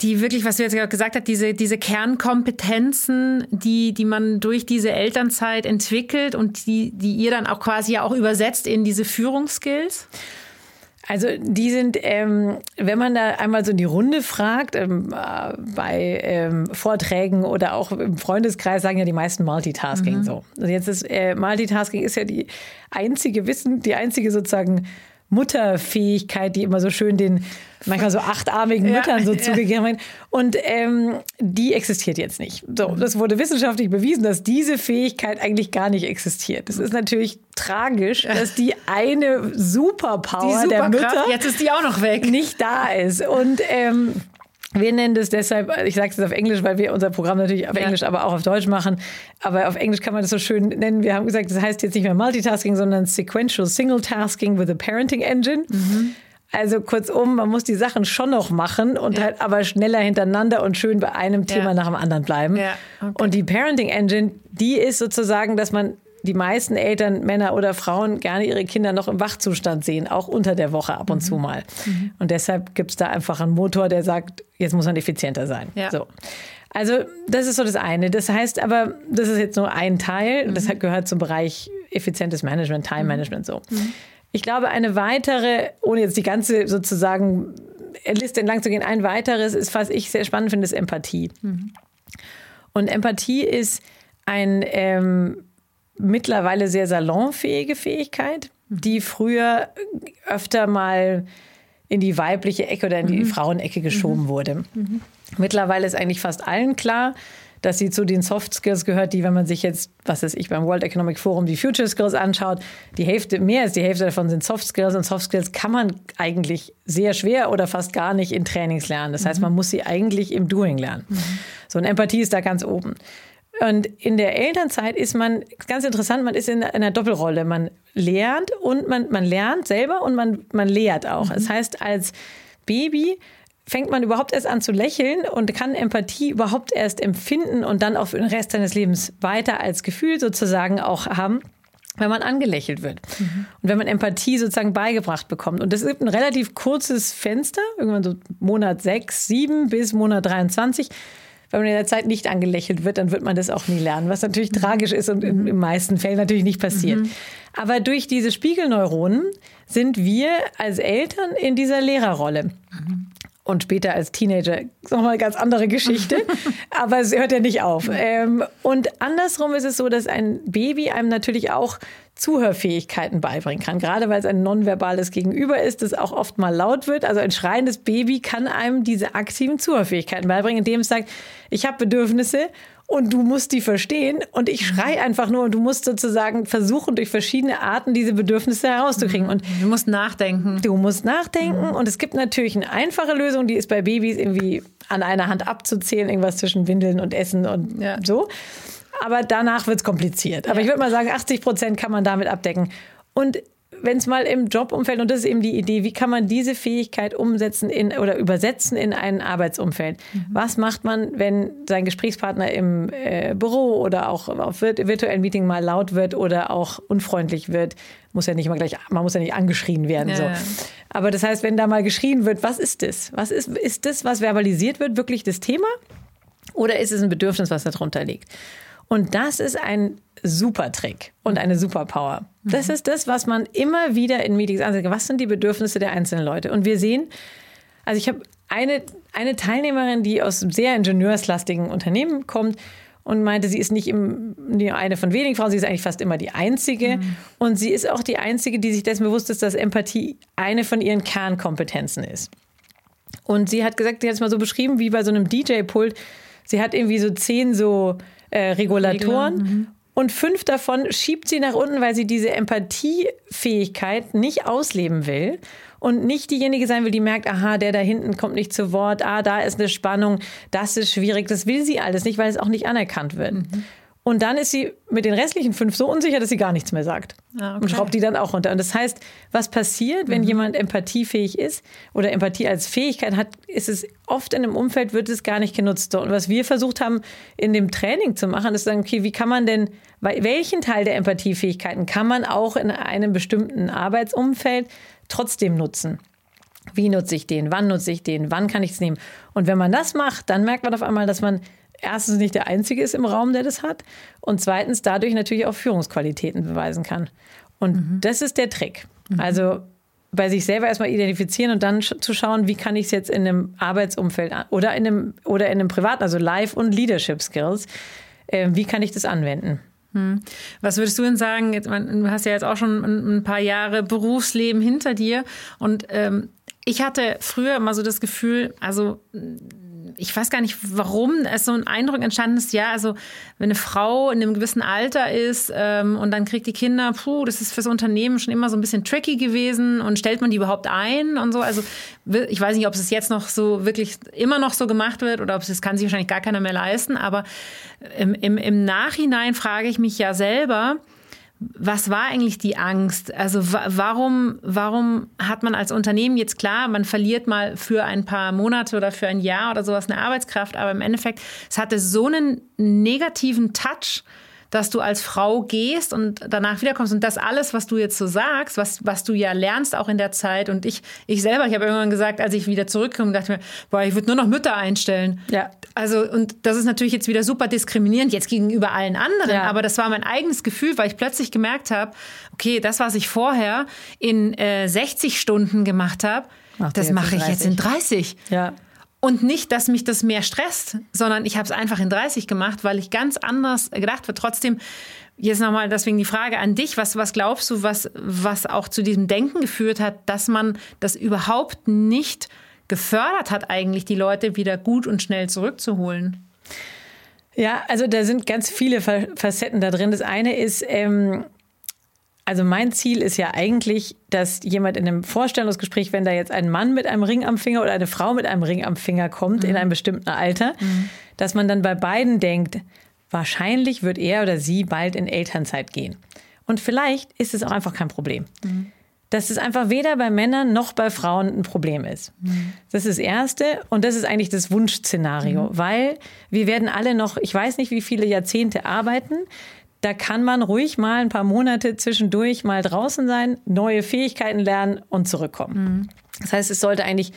die wirklich, was du jetzt gerade gesagt hast, diese, diese Kernkompetenzen, die, die man durch diese Elternzeit entwickelt und die, die ihr dann auch quasi ja auch übersetzt in diese Führungsskills? Also die sind, ähm, wenn man da einmal so in die Runde fragt, ähm, äh, bei ähm, Vorträgen oder auch im Freundeskreis sagen ja die meisten Multitasking mhm. so. Also jetzt ist äh, Multitasking ist ja die einzige Wissen, die einzige sozusagen Mutterfähigkeit, die immer so schön den manchmal so achtarmigen Müttern ja, so ja. zugegeben wird. Und ähm, die existiert jetzt nicht. So, mhm. das wurde wissenschaftlich bewiesen, dass diese Fähigkeit eigentlich gar nicht existiert. Das ist natürlich tragisch, dass die eine Superpower die der Mütter jetzt ist die auch noch weg, nicht da ist. Und ähm, wir nennen das deshalb, ich sage es auf Englisch, weil wir unser Programm natürlich auf ja. Englisch, aber auch auf Deutsch machen. Aber auf Englisch kann man das so schön nennen. Wir haben gesagt, das heißt jetzt nicht mehr Multitasking, sondern Sequential Single Tasking with a Parenting Engine. Mhm. Also kurzum, man muss die Sachen schon noch machen und ja. halt aber schneller hintereinander und schön bei einem Thema ja. nach dem anderen bleiben. Okay. Und die Parenting Engine, die ist sozusagen, dass man die meisten Eltern, Männer oder Frauen, gerne ihre Kinder noch im Wachzustand sehen, auch unter der Woche ab und mhm. zu mal. Mhm. Und deshalb gibt es da einfach einen Motor, der sagt, jetzt muss man effizienter sein. Ja. So. Also das ist so das eine. Das heißt aber, das ist jetzt nur ein Teil. Mhm. Das gehört zum Bereich effizientes Management, Time mhm. Management so. Mhm. Ich glaube, eine weitere, ohne jetzt die ganze sozusagen Liste entlang zu gehen, ein weiteres ist, was ich sehr spannend finde, ist Empathie. Mhm. Und Empathie ist ein ähm, mittlerweile sehr salonfähige Fähigkeit, die früher öfter mal in die weibliche Ecke oder in die mhm. Frauenecke geschoben mhm. wurde. Mhm. Mittlerweile ist eigentlich fast allen klar, dass sie zu den Soft Skills gehört, die, wenn man sich jetzt, was weiß ich, beim World Economic Forum die Future Skills anschaut, die Hälfte, mehr als die Hälfte davon sind Soft Skills und Soft Skills kann man eigentlich sehr schwer oder fast gar nicht in Trainings lernen. Das heißt, mhm. man muss sie eigentlich im Doing lernen. Mhm. So, und Empathie ist da ganz oben. Und in der Elternzeit ist man, ganz interessant, man ist in einer Doppelrolle. Man lernt und man, man lernt selber und man, man lehrt auch. Mhm. Das heißt, als Baby fängt man überhaupt erst an zu lächeln und kann Empathie überhaupt erst empfinden und dann auch für den Rest seines Lebens weiter als Gefühl sozusagen auch haben wenn man angelächelt wird mhm. und wenn man Empathie sozusagen beigebracht bekommt. Und das gibt ein relativ kurzes Fenster, irgendwann so Monat 6, 7 bis Monat 23, wenn man in der Zeit nicht angelächelt wird, dann wird man das auch nie lernen, was natürlich mhm. tragisch ist und in, in meisten Fällen natürlich nicht passiert. Mhm. Aber durch diese Spiegelneuronen sind wir als Eltern in dieser Lehrerrolle. Mhm. Und später als Teenager ist nochmal eine ganz andere Geschichte. aber es hört ja nicht auf. Ähm, und andersrum ist es so, dass ein Baby einem natürlich auch Zuhörfähigkeiten beibringen kann. Gerade weil es ein nonverbales Gegenüber ist, das auch oft mal laut wird. Also ein schreiendes Baby kann einem diese aktiven Zuhörfähigkeiten beibringen, indem es sagt, ich habe Bedürfnisse und du musst die verstehen und ich schrei einfach nur und du musst sozusagen versuchen, durch verschiedene Arten diese Bedürfnisse herauszukriegen. Und du musst nachdenken. Du musst nachdenken mhm. und es gibt natürlich eine einfache Lösung, die ist bei Babys irgendwie an einer Hand abzuzählen, irgendwas zwischen Windeln und Essen und ja. so aber danach wird es kompliziert. Aber ja. ich würde mal sagen, 80 Prozent kann man damit abdecken. Und wenn es mal im Jobumfeld, und das ist eben die Idee, wie kann man diese Fähigkeit umsetzen in, oder übersetzen in ein Arbeitsumfeld? Mhm. Was macht man, wenn sein Gesprächspartner im äh, Büro oder auch auf virtuellen Meeting mal laut wird oder auch unfreundlich wird? Muss ja nicht immer gleich, man muss ja nicht angeschrien werden. Ja. So. Aber das heißt, wenn da mal geschrien wird, was ist das? Was ist, ist das, was verbalisiert wird, wirklich das Thema? Oder ist es ein Bedürfnis, was darunter liegt? Und das ist ein super Trick und eine Superpower. Das ist das, was man immer wieder in Meetings ansieht. Was sind die Bedürfnisse der einzelnen Leute? Und wir sehen, also ich habe eine, eine Teilnehmerin, die aus sehr ingenieurslastigen Unternehmen kommt und meinte, sie ist nicht im, eine von wenigen Frauen, sie ist eigentlich fast immer die einzige. Mhm. Und sie ist auch die einzige, die sich dessen bewusst ist, dass Empathie eine von ihren Kernkompetenzen ist. Und sie hat gesagt, sie hat es mal so beschrieben, wie bei so einem DJ-Pult. Sie hat irgendwie so zehn so äh, Regulatoren. Mhm. Und fünf davon schiebt sie nach unten, weil sie diese Empathiefähigkeit nicht ausleben will und nicht diejenige sein will, die merkt, aha, der da hinten kommt nicht zu Wort, ah, da ist eine Spannung, das ist schwierig. Das will sie alles nicht, weil es auch nicht anerkannt wird. Mhm. Und dann ist sie mit den restlichen fünf so unsicher, dass sie gar nichts mehr sagt. Ah, okay. Und schraubt die dann auch runter. Und das heißt, was passiert, wenn mhm. jemand empathiefähig ist oder Empathie als Fähigkeit hat, ist es oft in einem Umfeld, wird es gar nicht genutzt. Und was wir versucht haben, in dem Training zu machen, ist zu sagen, okay, wie kann man denn, welchen Teil der Empathiefähigkeiten kann man auch in einem bestimmten Arbeitsumfeld trotzdem nutzen? Wie nutze ich den? Wann nutze ich den? Wann kann ich es nehmen? Und wenn man das macht, dann merkt man auf einmal, dass man erstens nicht der Einzige ist im Raum, der das hat und zweitens dadurch natürlich auch Führungsqualitäten beweisen kann. Und mhm. das ist der Trick. Mhm. Also bei sich selber erstmal identifizieren und dann zu schauen, wie kann ich es jetzt in einem Arbeitsumfeld oder in einem, oder in einem privaten, also Life- und Leadership Skills, äh, wie kann ich das anwenden? Hm. Was würdest du denn sagen? Du hast ja jetzt auch schon ein paar Jahre Berufsleben hinter dir und ähm, ich hatte früher immer so das Gefühl, also ich weiß gar nicht, warum es so ein Eindruck entstanden ist, ja, also wenn eine Frau in einem gewissen Alter ist ähm, und dann kriegt die Kinder, puh, das ist fürs Unternehmen schon immer so ein bisschen tricky gewesen und stellt man die überhaupt ein und so. Also ich weiß nicht, ob es jetzt noch so wirklich immer noch so gemacht wird oder ob es das kann sich wahrscheinlich gar keiner mehr leisten, aber im, im, im Nachhinein frage ich mich ja selber, was war eigentlich die Angst? Also warum, warum hat man als Unternehmen jetzt klar, man verliert mal für ein paar Monate oder für ein Jahr oder sowas eine Arbeitskraft, aber im Endeffekt, es hatte so einen negativen Touch, dass du als Frau gehst und danach wiederkommst und das alles, was du jetzt so sagst, was, was du ja lernst auch in der Zeit und ich, ich selber, ich habe irgendwann gesagt, als ich wieder zurückkomme, dachte mir, boah, ich würde nur noch Mütter einstellen. Ja. Also und das ist natürlich jetzt wieder super diskriminierend jetzt gegenüber allen anderen, ja. aber das war mein eigenes Gefühl, weil ich plötzlich gemerkt habe, okay, das, was ich vorher in äh, 60 Stunden gemacht habe, das mache ich jetzt in 30. Ja. Und nicht, dass mich das mehr stresst, sondern ich habe es einfach in 30 gemacht, weil ich ganz anders gedacht habe. Trotzdem, jetzt nochmal deswegen die Frage an dich, was, was glaubst du, was, was auch zu diesem Denken geführt hat, dass man das überhaupt nicht gefördert hat, eigentlich die Leute wieder gut und schnell zurückzuholen? Ja, also da sind ganz viele Facetten da drin. Das eine ist, ähm, also mein Ziel ist ja eigentlich, dass jemand in einem Vorstellungsgespräch, wenn da jetzt ein Mann mit einem Ring am Finger oder eine Frau mit einem Ring am Finger kommt mhm. in einem bestimmten Alter, mhm. dass man dann bei beiden denkt, wahrscheinlich wird er oder sie bald in Elternzeit gehen. Und vielleicht ist es auch einfach kein Problem. Mhm. Dass es einfach weder bei Männern noch bei Frauen ein Problem ist. Mhm. Das ist das Erste und das ist eigentlich das Wunschszenario, mhm. weil wir werden alle noch, ich weiß nicht, wie viele Jahrzehnte arbeiten da kann man ruhig mal ein paar Monate zwischendurch mal draußen sein, neue Fähigkeiten lernen und zurückkommen. Mhm. Das heißt, es sollte eigentlich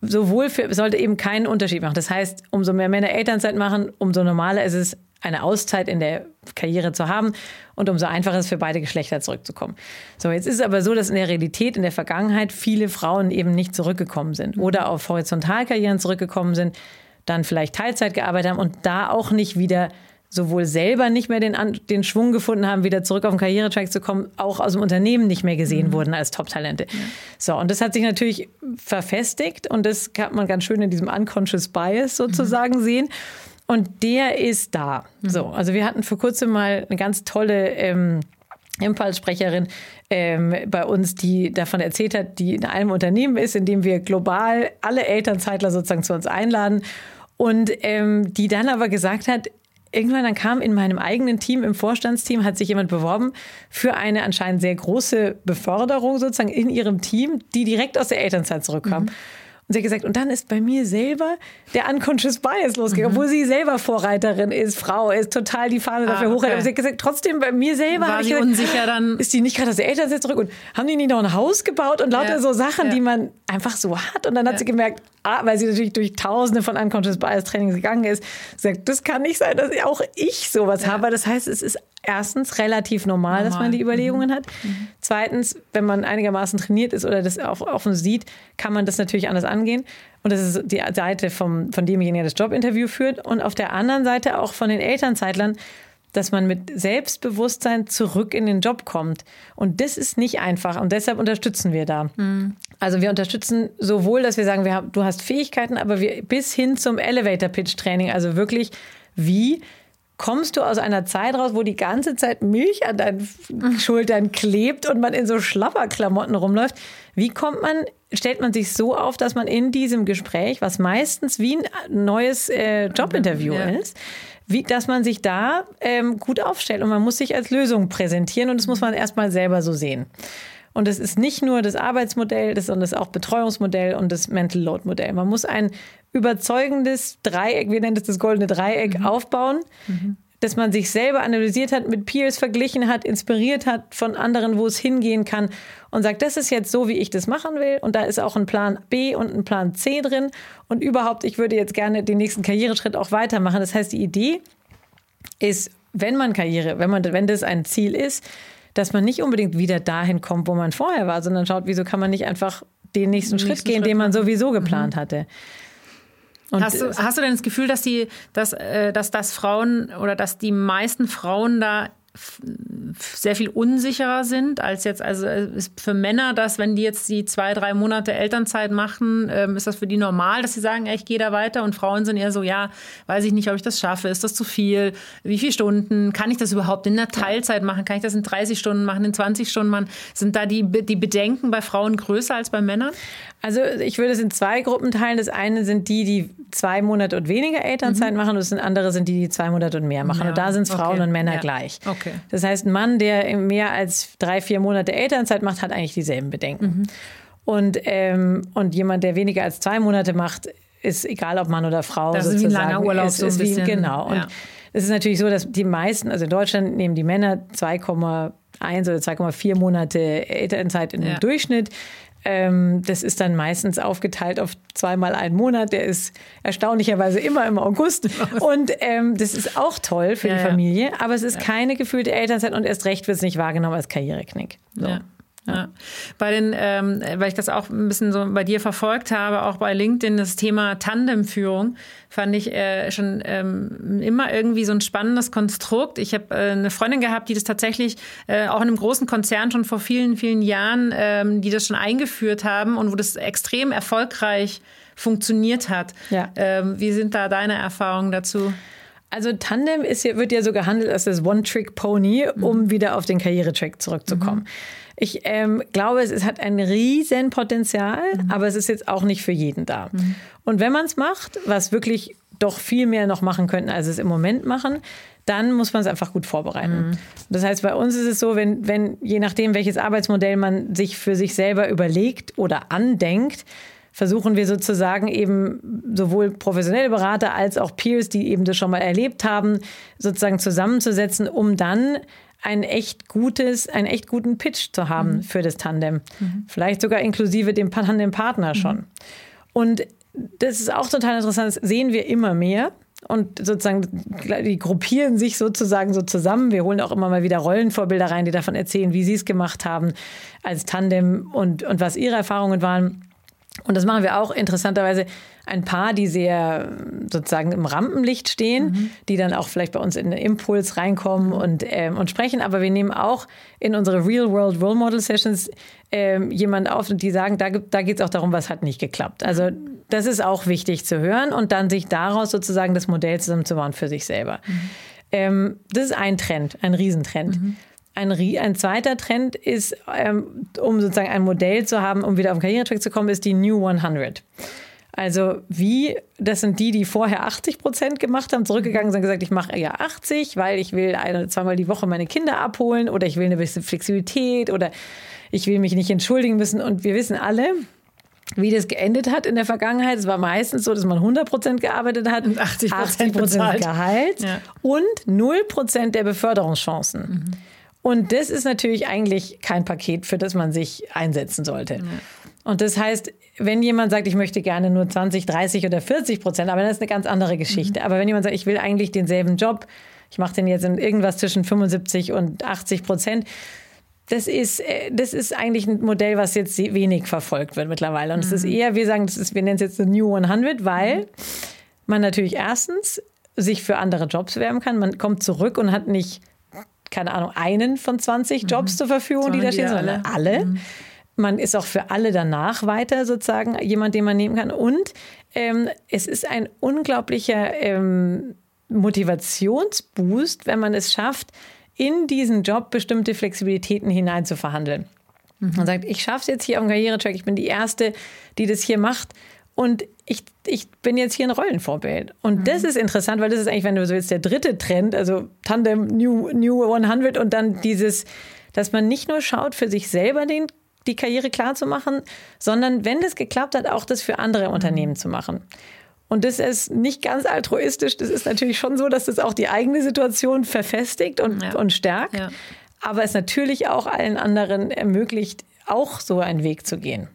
sowohl für, sollte eben keinen Unterschied machen. Das heißt, umso mehr Männer Elternzeit machen, umso normaler ist es, eine Auszeit in der Karriere zu haben und umso einfacher ist es für beide Geschlechter zurückzukommen. So, jetzt ist es aber so, dass in der Realität, in der Vergangenheit viele Frauen eben nicht zurückgekommen sind mhm. oder auf Horizontalkarrieren zurückgekommen sind, dann vielleicht Teilzeit gearbeitet haben und da auch nicht wieder sowohl selber nicht mehr den, den Schwung gefunden haben, wieder zurück auf den Karrieretrack zu kommen, auch aus dem Unternehmen nicht mehr gesehen mhm. wurden als Top-Talente. Ja. So, und das hat sich natürlich verfestigt und das kann man ganz schön in diesem Unconscious Bias sozusagen mhm. sehen. Und der ist da. Mhm. So, also wir hatten vor kurzem mal eine ganz tolle ähm, Impulssprecherin ähm, bei uns, die davon erzählt hat, die in einem Unternehmen ist, in dem wir global alle Elternzeitler sozusagen zu uns einladen und ähm, die dann aber gesagt hat, irgendwann dann kam in meinem eigenen Team, im Vorstandsteam, hat sich jemand beworben für eine anscheinend sehr große Beförderung sozusagen in ihrem Team, die direkt aus der Elternzeit zurückkam. Mhm. Und sie hat gesagt, und dann ist bei mir selber der Unconscious Bias losgegangen, mhm. obwohl sie selber Vorreiterin ist, Frau ist, total die Fahne dafür ah, okay. Aber sie hat gesagt, trotzdem bei mir selber war ich gesagt, unsicher dann. Ist die nicht gerade aus der Elternzeit zurück? Und haben die nicht noch ein Haus gebaut und lauter ja. so Sachen, ja. die man einfach so hat? Und dann hat ja. sie gemerkt, ah, weil sie natürlich durch tausende von Unconscious Bias Trainings gegangen ist, sagt, das kann nicht sein, dass auch ich sowas habe. Das heißt, es ist erstens relativ normal, normal. dass man die Überlegungen mhm. hat. Mhm. Zweitens, wenn man einigermaßen trainiert ist oder das auch offen sieht, kann man das natürlich anders angehen. Und das ist die Seite vom, von demjenigen, der das Jobinterview führt. Und auf der anderen Seite auch von den Elternzeitlern, dass man mit Selbstbewusstsein zurück in den Job kommt. Und das ist nicht einfach und deshalb unterstützen wir da. Mhm. Also wir unterstützen sowohl, dass wir sagen, wir haben, du hast Fähigkeiten, aber wir bis hin zum Elevator Pitch Training, also wirklich wie kommst du aus einer Zeit raus, wo die ganze Zeit Milch an deinen Schultern klebt und man in so Schlapperklamotten rumläuft. Wie kommt man, stellt man sich so auf, dass man in diesem Gespräch, was meistens wie ein neues äh, Jobinterview ja. ist, wie, dass man sich da ähm, gut aufstellt und man muss sich als Lösung präsentieren und das muss man erstmal selber so sehen. Und es ist nicht nur das Arbeitsmodell, sondern es ist auch Betreuungsmodell und das Mental Load Modell. Man muss ein überzeugendes Dreieck, wir nennen das das goldene Dreieck, mhm. aufbauen. Mhm. dass man sich selber analysiert hat, mit Peers verglichen hat, inspiriert hat von anderen, wo es hingehen kann und sagt, das ist jetzt so, wie ich das machen will und da ist auch ein Plan B und ein Plan C drin und überhaupt, ich würde jetzt gerne den nächsten Karriereschritt auch weitermachen. Das heißt, die Idee ist, wenn man Karriere, wenn man, wenn das ein Ziel ist, dass man nicht unbedingt wieder dahin kommt, wo man vorher war, sondern schaut, wieso kann man nicht einfach den nächsten, den Schritt nächsten gehen, Schritt den man sowieso geplant mhm. hatte. Und hast, du, hast du denn das Gefühl, dass die, dass, äh, dass das Frauen oder dass die meisten Frauen da sehr viel unsicherer sind als jetzt, also ist für Männer das, wenn die jetzt die zwei, drei Monate Elternzeit machen, ähm, ist das für die normal, dass sie sagen, ja, ich gehe da weiter? Und Frauen sind eher so, ja, weiß ich nicht, ob ich das schaffe, ist das zu viel, wie viele Stunden, kann ich das überhaupt in der Teilzeit machen, kann ich das in 30 Stunden machen, in 20 Stunden machen, sind da die, die Bedenken bei Frauen größer als bei Männern? Also ich würde es in zwei Gruppen teilen. Das eine sind die, die zwei Monate und weniger Elternzeit mhm. machen und das andere sind die, die zwei Monate und mehr machen. Ja. Und da sind es Frauen okay. und Männer ja. gleich. Okay. Das heißt, ein Mann, der mehr als drei, vier Monate Elternzeit macht, hat eigentlich dieselben Bedenken. Mhm. Und, ähm, und jemand, der weniger als zwei Monate macht, ist egal, ob Mann oder Frau. Das ist wie ein langer Urlaub ist, so ein bisschen. Wie, genau. Und es ist natürlich so, dass die meisten, also in Deutschland nehmen die Männer 2,1 oder 2,4 Monate Elternzeit im ja. Durchschnitt. Ähm, das ist dann meistens aufgeteilt auf zweimal einen Monat. Der ist erstaunlicherweise immer im August. Und ähm, das ist auch toll für ja, die Familie. Aber es ist ja. keine gefühlte Elternzeit und erst recht wird es nicht wahrgenommen als Karriereknick. So. Ja. Ja. Bei den, ähm, weil ich das auch ein bisschen so bei dir verfolgt habe, auch bei LinkedIn, das Thema Tandemführung, fand ich äh, schon ähm, immer irgendwie so ein spannendes Konstrukt. Ich habe äh, eine Freundin gehabt, die das tatsächlich äh, auch in einem großen Konzern schon vor vielen, vielen Jahren, ähm, die das schon eingeführt haben und wo das extrem erfolgreich funktioniert hat. Ja. Ähm, wie sind da deine Erfahrungen dazu? Also Tandem ist, wird ja so gehandelt als das One-Trick-Pony, um mhm. wieder auf den Karrieretrack zurückzukommen. Mhm. Ich ähm, glaube, es, es, hat ein riesen Potenzial, mhm. aber es ist jetzt auch nicht für jeden da. Mhm. Und wenn man es macht, was wirklich doch viel mehr noch machen könnten, als es im Moment machen, dann muss man es einfach gut vorbereiten. Mhm. Das heißt, bei uns ist es so, wenn, wenn je nachdem, welches Arbeitsmodell man sich für sich selber überlegt oder andenkt, versuchen wir sozusagen eben sowohl professionelle Berater als auch Peers, die eben das schon mal erlebt haben, sozusagen zusammenzusetzen, um dann ein echt gutes, einen echt guten Pitch zu haben mhm. für das Tandem. Mhm. Vielleicht sogar inklusive dem Tandempartner schon. Mhm. Und das ist auch total interessant, das sehen wir immer mehr. Und sozusagen, die gruppieren sich sozusagen so zusammen. Wir holen auch immer mal wieder Rollenvorbilder rein, die davon erzählen, wie sie es gemacht haben als Tandem und, und was ihre Erfahrungen waren. Und das machen wir auch interessanterweise ein paar, die sehr sozusagen im Rampenlicht stehen, mhm. die dann auch vielleicht bei uns in den Impuls reinkommen und, ähm, und sprechen. Aber wir nehmen auch in unsere Real-World Role Model Sessions ähm, jemand auf und die sagen, da, da geht es auch darum, was hat nicht geklappt. Also das ist auch wichtig zu hören und dann sich daraus sozusagen das Modell zusammenzubauen für sich selber. Mhm. Ähm, das ist ein Trend, ein Riesentrend. Mhm. Ein, ein, zweiter Trend ist, ähm, um sozusagen ein Modell zu haben, um wieder auf den Karrieretrack zu kommen, ist die New 100. Also wie, das sind die, die vorher 80 Prozent gemacht haben, zurückgegangen sind und gesagt, ich mache ja 80, weil ich will eine, zweimal die Woche meine Kinder abholen oder ich will eine bisschen Flexibilität oder ich will mich nicht entschuldigen müssen. Und wir wissen alle, wie das geendet hat in der Vergangenheit. Es war meistens so, dass man 100 Prozent gearbeitet hat, und 80 Prozent Gehalt ja. und 0 Prozent der Beförderungschancen. Mhm. Und das ist natürlich eigentlich kein Paket, für das man sich einsetzen sollte. Ja. Und das heißt, wenn jemand sagt, ich möchte gerne nur 20, 30 oder 40 Prozent, aber das ist eine ganz andere Geschichte. Mhm. Aber wenn jemand sagt, ich will eigentlich denselben Job, ich mache den jetzt in irgendwas zwischen 75 und 80 Prozent, das ist, äh, das ist eigentlich ein Modell, was jetzt wenig verfolgt wird mittlerweile. Und es mhm. ist eher, wir sagen, das ist, wir nennen es jetzt The New 100, weil mhm. man natürlich erstens sich für andere Jobs werben kann. Man kommt zurück und hat nicht, keine Ahnung, einen von 20 Jobs mhm. zur Verfügung, die da stehen, sondern alle. alle. Mhm. Man ist auch für alle danach weiter sozusagen jemand, den man nehmen kann. Und ähm, es ist ein unglaublicher ähm, Motivationsboost, wenn man es schafft, in diesen Job bestimmte Flexibilitäten hinein zu verhandeln. Mhm. Man sagt, ich schaffe es jetzt hier am Karrieretrack, ich bin die Erste, die das hier macht. Und ich, ich bin jetzt hier ein Rollenvorbild. Und mhm. das ist interessant, weil das ist eigentlich, wenn du so jetzt der dritte Trend, also Tandem New, New 100 und dann dieses, dass man nicht nur schaut, für sich selber den die Karriere klar zu machen, sondern wenn das geklappt hat, auch das für andere Unternehmen zu machen. Und das ist nicht ganz altruistisch. Das ist natürlich schon so, dass das auch die eigene Situation verfestigt und, ja. und stärkt. Ja. Aber es natürlich auch allen anderen ermöglicht, auch so einen Weg zu gehen.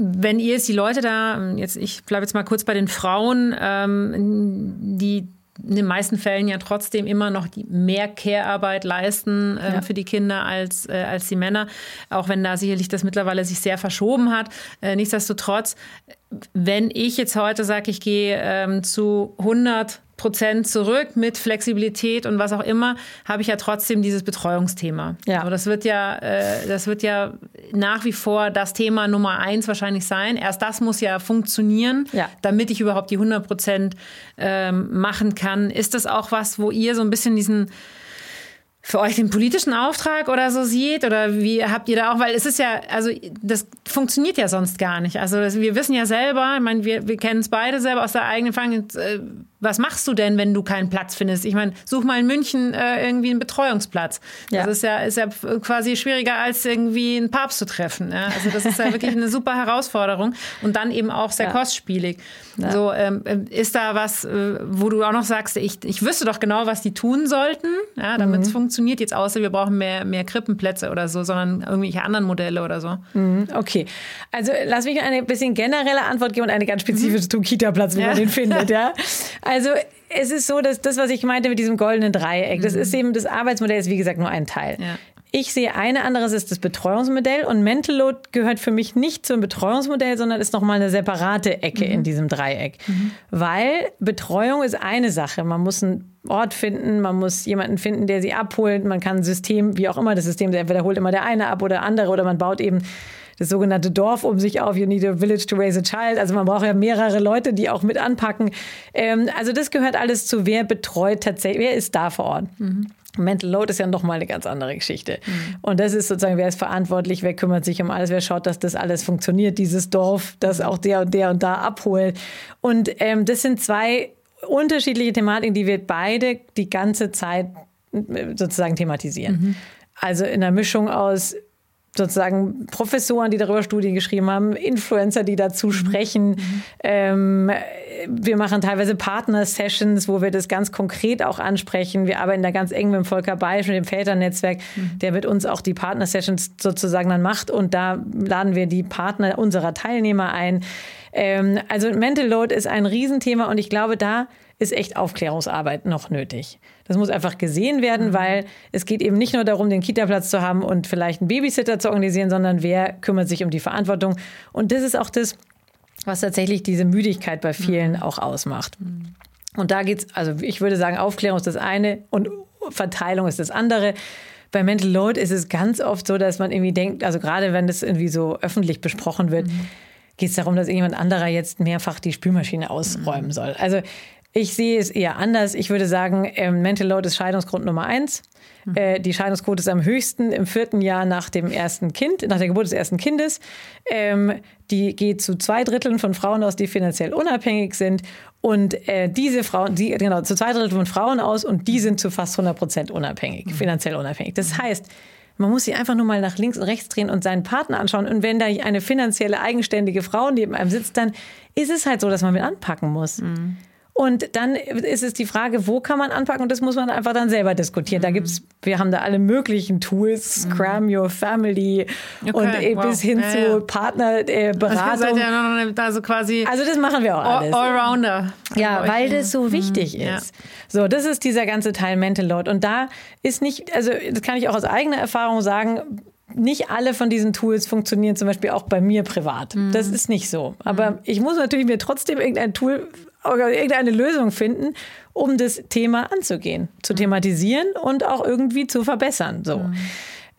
Wenn ihr jetzt die Leute da, jetzt ich bleibe jetzt mal kurz bei den Frauen, ähm, die in den meisten Fällen ja trotzdem immer noch die mehr Care-Arbeit leisten äh, ja. für die Kinder als, äh, als die Männer, auch wenn da sicherlich das mittlerweile sich sehr verschoben hat. Äh, nichtsdestotrotz, wenn ich jetzt heute sage, ich gehe ähm, zu 100 Prozent zurück mit Flexibilität und was auch immer, habe ich ja trotzdem dieses Betreuungsthema. Ja. Also das wird ja, äh, das wird ja nach wie vor das Thema Nummer eins wahrscheinlich sein. Erst das muss ja funktionieren, ja. damit ich überhaupt die 100 Prozent ähm, machen kann. Ist das auch was, wo ihr so ein bisschen diesen für euch den politischen Auftrag oder so sieht? Oder wie habt ihr da auch, weil es ist ja, also das funktioniert ja sonst gar nicht. Also das, wir wissen ja selber, ich meine, wir, wir kennen es beide selber aus der eigenen Erfahrung, äh, was machst du denn, wenn du keinen Platz findest? Ich meine, such mal in München äh, irgendwie einen Betreuungsplatz. Ja. Das ist ja, ist ja quasi schwieriger, als irgendwie einen Papst zu treffen. Ja? Also das ist ja wirklich eine super Herausforderung und dann eben auch sehr ja. kostspielig. So, ähm, ist da was, äh, wo du auch noch sagst, ich, ich wüsste doch genau, was die tun sollten, ja, damit es mhm. funktioniert, jetzt außer wir brauchen mehr, mehr Krippenplätze oder so, sondern irgendwelche anderen Modelle oder so. Mhm. Okay, also lass mich eine bisschen generelle Antwort geben und eine ganz spezifische mhm. Kita-Platz, wie man den findet. Ja? Also es ist so, dass das, was ich meinte mit diesem goldenen Dreieck, das mhm. ist eben, das Arbeitsmodell ist wie gesagt nur ein Teil. Ja. Ich sehe eine anderes ist das Betreuungsmodell und Mental Load gehört für mich nicht zum Betreuungsmodell, sondern ist nochmal eine separate Ecke mhm. in diesem Dreieck. Mhm. Weil Betreuung ist eine Sache. Man muss einen Ort finden, man muss jemanden finden, der sie abholt. Man kann ein System, wie auch immer das System, entweder holt immer der eine ab oder andere oder man baut eben das sogenannte Dorf um sich auf. You need a village to raise a child. Also man braucht ja mehrere Leute, die auch mit anpacken. Ähm, also das gehört alles zu, wer betreut tatsächlich, wer ist da vor Ort. Mhm. Mental Load ist ja nochmal eine ganz andere Geschichte. Mhm. Und das ist sozusagen, wer ist verantwortlich, wer kümmert sich um alles, wer schaut, dass das alles funktioniert, dieses Dorf, das auch der und der und da abholt. Und ähm, das sind zwei unterschiedliche Thematiken, die wir beide die ganze Zeit äh, sozusagen thematisieren. Mhm. Also in der Mischung aus sozusagen Professoren, die darüber Studien geschrieben haben, Influencer, die dazu mhm. sprechen. Mhm. Ähm, wir machen teilweise Partner-Sessions, wo wir das ganz konkret auch ansprechen. Wir arbeiten da ganz eng mit dem Volker Beisch, mit dem Väternetzwerk, mhm. der mit uns auch die Partner-Sessions sozusagen dann macht. Und da laden wir die Partner unserer Teilnehmer ein. Ähm, also Mental Load ist ein Riesenthema und ich glaube, da ist echt Aufklärungsarbeit noch nötig. Das muss einfach gesehen werden, mhm. weil es geht eben nicht nur darum, den Kita-Platz zu haben und vielleicht einen Babysitter zu organisieren, sondern wer kümmert sich um die Verantwortung. Und das ist auch das, was tatsächlich diese Müdigkeit bei vielen mhm. auch ausmacht. Mhm. Und da geht's, also ich würde sagen, Aufklärung ist das eine und Verteilung ist das andere. Bei Mental Load ist es ganz oft so, dass man irgendwie denkt, also gerade wenn das irgendwie so öffentlich besprochen wird, mhm. geht es darum, dass irgendjemand anderer jetzt mehrfach die Spülmaschine ausräumen soll. Also ich sehe es eher anders. Ich würde sagen, ähm, Mental Load ist Scheidungsgrund Nummer eins. Mhm. Äh, die Scheidungsquote ist am höchsten im vierten Jahr nach dem ersten Kind, nach der Geburt des ersten Kindes. Ähm, die geht zu zwei Dritteln von Frauen aus, die finanziell unabhängig sind. Und äh, diese Frauen, die, genau, zu zwei Dritteln von Frauen aus und die sind zu fast 100 Prozent unabhängig, mhm. finanziell unabhängig. Das heißt, man muss sich einfach nur mal nach links und rechts drehen und seinen Partner anschauen. Und wenn da eine finanzielle, eigenständige Frau neben einem sitzt, dann ist es halt so, dass man mit anpacken muss. Mhm. Und dann ist es die Frage, wo kann man anpacken? Und das muss man einfach dann selber diskutieren. Mhm. Da gibt's, wir haben da alle möglichen Tools, mhm. Scrum mhm. Your Family okay, und äh, wow. bis hin ja, zu ja. Partnerberatung. Äh, also ja also quasi. Also das machen wir auch alles. Allrounder. Ja, weil das so mhm. wichtig ist. So, das ist dieser ganze Teil Mental Load. Und da ist nicht, also das kann ich auch aus eigener Erfahrung sagen, nicht alle von diesen Tools funktionieren zum Beispiel auch bei mir privat. Mhm. Das ist nicht so. Aber mhm. ich muss natürlich mir trotzdem irgendein Tool oder irgendeine Lösung finden, um das Thema anzugehen, zu mhm. thematisieren und auch irgendwie zu verbessern. So. Mhm.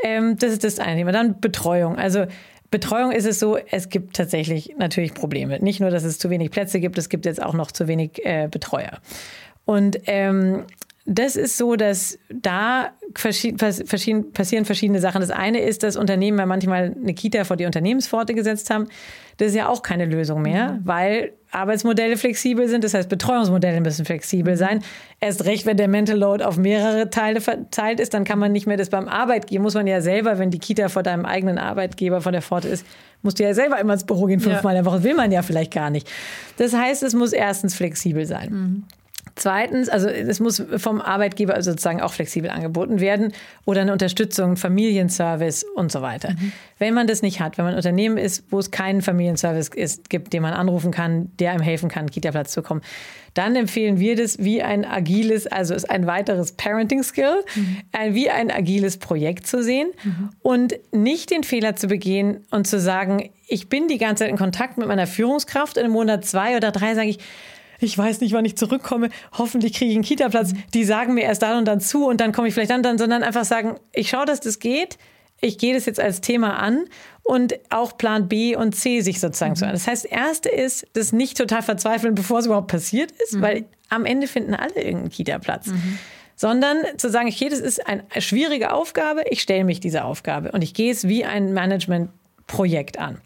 Ähm, das ist das eine Thema. Dann Betreuung. Also Betreuung ist es so, es gibt tatsächlich natürlich Probleme. Nicht nur, dass es zu wenig Plätze gibt, es gibt jetzt auch noch zu wenig äh, Betreuer. Und ähm, das ist so, dass da passieren verschiedene Sachen. Das eine ist, dass Unternehmen ja manchmal eine Kita vor die Unternehmenspforte gesetzt haben. Das ist ja auch keine Lösung mehr, mhm. weil Arbeitsmodelle flexibel sind. Das heißt, Betreuungsmodelle müssen flexibel sein. Erst recht, wenn der Mental Load auf mehrere Teile verteilt ist, dann kann man nicht mehr das beim Arbeitgeber, muss man ja selber, wenn die Kita vor deinem eigenen Arbeitgeber vor der Pforte ist, musst du ja selber immer ins Büro gehen, fünfmal ja. in der Woche. Will man ja vielleicht gar nicht. Das heißt, es muss erstens flexibel sein. Mhm. Zweitens, also es muss vom Arbeitgeber sozusagen auch flexibel angeboten werden oder eine Unterstützung, Familienservice und so weiter. Mhm. Wenn man das nicht hat, wenn man ein Unternehmen ist, wo es keinen Familienservice ist, gibt, den man anrufen kann, der einem helfen kann, Kita-Platz zu bekommen, dann empfehlen wir das wie ein agiles, also ist ein weiteres Parenting-Skill, mhm. wie ein agiles Projekt zu sehen mhm. und nicht den Fehler zu begehen und zu sagen, ich bin die ganze Zeit in Kontakt mit meiner Führungskraft und im Monat zwei oder drei sage ich, ich weiß nicht, wann ich zurückkomme, hoffentlich kriege ich einen Kita-Platz. Die sagen mir erst dann und dann zu und dann komme ich vielleicht dann, dann, sondern einfach sagen, ich schaue, dass das geht. Ich gehe das jetzt als Thema an und auch Plan B und C sich sozusagen mhm. zu an. Das heißt, das erste ist, das nicht total verzweifeln, bevor es überhaupt passiert ist, mhm. weil am Ende finden alle irgendeinen Kita-Platz. Mhm. Sondern zu sagen, okay, das ist eine schwierige Aufgabe, ich stelle mich dieser Aufgabe und ich gehe es wie ein Managementprojekt an.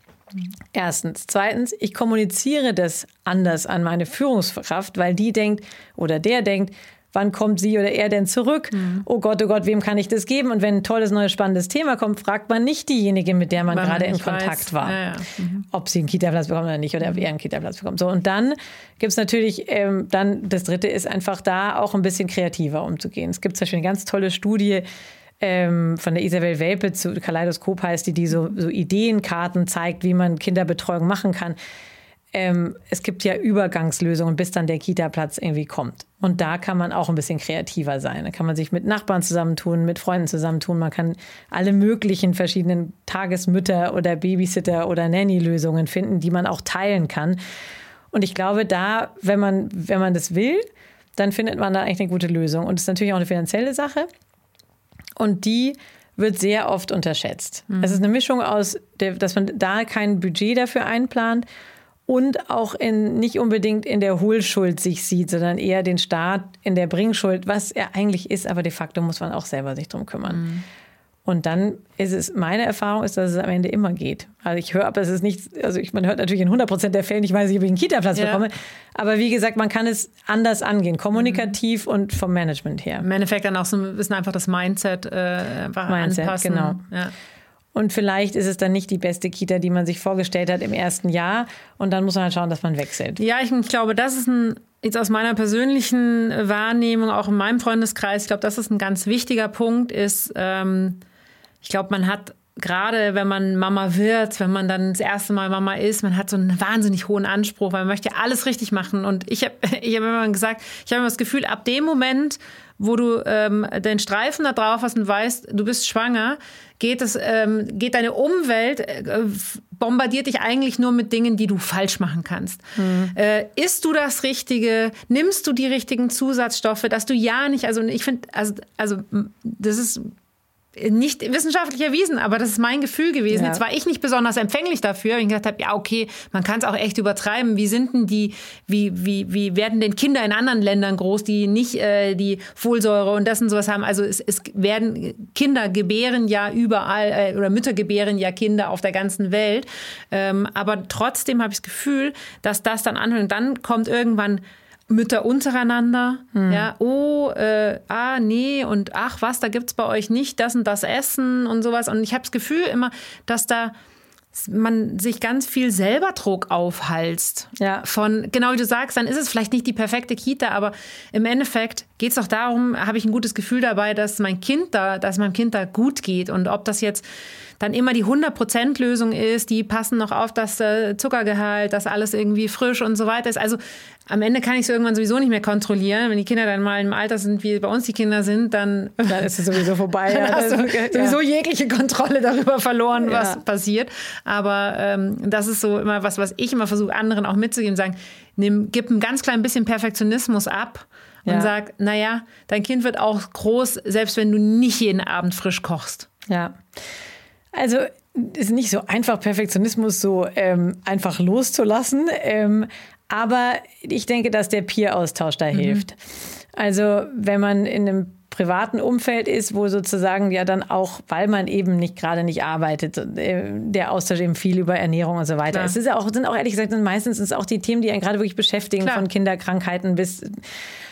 Erstens. Zweitens, ich kommuniziere das anders an meine Führungskraft, weil die denkt oder der denkt, wann kommt sie oder er denn zurück? Mhm. Oh Gott, oh Gott, wem kann ich das geben? Und wenn ein tolles, neues, spannendes Thema kommt, fragt man nicht diejenige, mit der man Weil gerade man in Kontakt weiß. war, ja, ja. Mhm. ob sie einen Kita-Platz bekommt oder nicht oder ob er einen Kita-Platz bekommt. So, und dann gibt es natürlich, ähm, dann das Dritte ist einfach da auch ein bisschen kreativer umzugehen. Es gibt zum Beispiel eine ganz tolle Studie, ähm, von der Isabel Welpe zu Kaleidoskop heißt die, die so, so Ideenkarten zeigt, wie man Kinderbetreuung machen kann. Ähm, es gibt ja Übergangslösungen, bis dann der Kita-Platz irgendwie kommt. Und da kann man auch ein bisschen kreativer sein. Da kann man sich mit Nachbarn zusammentun, mit Freunden zusammentun. Man kann alle möglichen verschiedenen Tagesmütter oder Babysitter oder Nanny-Lösungen finden, die man auch teilen kann. Und ich glaube, da, wenn man, wenn man das will, dann findet man da eigentlich eine gute Lösung. Und es ist natürlich auch eine finanzielle Sache. Und die wird sehr oft unterschätzt. Mhm. Es ist eine Mischung aus, dass man da kein Budget dafür einplant und auch in, nicht unbedingt in der Hohlschuld sich sieht, sondern eher den Staat in der Bringschuld, was er eigentlich ist, aber de facto muss man auch selber sich drum kümmern. Mhm. Und dann ist es, meine Erfahrung ist, dass es am Ende immer geht. Also ich höre, aber es ist nicht, also ich, man hört natürlich in 100 Prozent der Fälle nicht, weiß ich, ob ich einen Kita-Platz ja. bekomme. Aber wie gesagt, man kann es anders angehen, kommunikativ mhm. und vom Management her. Im Endeffekt dann auch so ein bisschen einfach das Mindset äh, einfach Mindset, anpassen. genau. Ja. Und vielleicht ist es dann nicht die beste Kita, die man sich vorgestellt hat im ersten Jahr. Und dann muss man halt schauen, dass man wechselt. Ja, ich, ich glaube, das ist ein Jetzt aus meiner persönlichen Wahrnehmung, auch in meinem Freundeskreis, ich glaube, das ist ein ganz wichtiger Punkt, ist, ähm, ich glaube, man hat gerade wenn man Mama wird, wenn man dann das erste Mal Mama ist, man hat so einen wahnsinnig hohen Anspruch, weil man möchte alles richtig machen. Und ich habe ich hab immer gesagt, ich habe immer das Gefühl, ab dem Moment, wo du ähm, den Streifen da drauf hast und weißt, du bist schwanger, geht es, ähm, geht deine Umwelt, äh, bombardiert dich eigentlich nur mit Dingen, die du falsch machen kannst. Mhm. Äh, isst du das Richtige? Nimmst du die richtigen Zusatzstoffe, dass du ja nicht, also ich finde, also, also das ist nicht wissenschaftlich erwiesen, aber das ist mein Gefühl gewesen. Ja. Jetzt war ich nicht besonders empfänglich dafür. Ich gesagt habe, ja, okay, man kann es auch echt übertreiben. Wie sind denn die, wie, wie, wie werden denn Kinder in anderen Ländern groß, die nicht äh, die Folsäure und das und sowas haben? Also es, es werden Kinder gebären ja überall äh, oder Mütter gebären ja Kinder auf der ganzen Welt. Ähm, aber trotzdem habe ich das Gefühl, dass das dann anhört und dann kommt irgendwann Mütter untereinander. Hm. Ja, oh, äh, ah, nee, und ach was, da gibt es bei euch nicht das und das Essen und sowas. Und ich habe das Gefühl immer, dass da man sich ganz viel selber Druck aufhalst. Ja. Von, genau wie du sagst, dann ist es vielleicht nicht die perfekte Kita, aber im Endeffekt geht es doch darum, habe ich ein gutes Gefühl dabei, dass mein Kind da, dass meinem Kind da gut geht. Und ob das jetzt dann immer die 100%-Lösung ist, die passen noch auf das äh, Zuckergehalt, dass alles irgendwie frisch und so weiter ist. Also am Ende kann ich es irgendwann sowieso nicht mehr kontrollieren. Wenn die Kinder dann mal im Alter sind, wie bei uns die Kinder sind, dann, dann ist es sowieso vorbei. dann hast du sowieso jegliche Kontrolle darüber verloren, was ja. passiert. Aber ähm, das ist so immer was, was ich immer versuche, anderen auch mitzugeben, sagen, nimm, gib ein ganz klein bisschen Perfektionismus ab und ja. sag, naja, dein Kind wird auch groß, selbst wenn du nicht jeden Abend frisch kochst. Ja. Also ist nicht so einfach, Perfektionismus so ähm, einfach loszulassen. Ähm, aber ich denke, dass der Peer-Austausch da mhm. hilft. Also wenn man in einem privaten Umfeld ist, wo sozusagen ja dann auch, weil man eben nicht gerade nicht arbeitet, äh, der Austausch eben viel über Ernährung und so weiter. Klar. Es ist ja auch, sind auch ehrlich gesagt, meistens sind auch die Themen, die einen gerade wirklich beschäftigen, Klar. von Kinderkrankheiten bis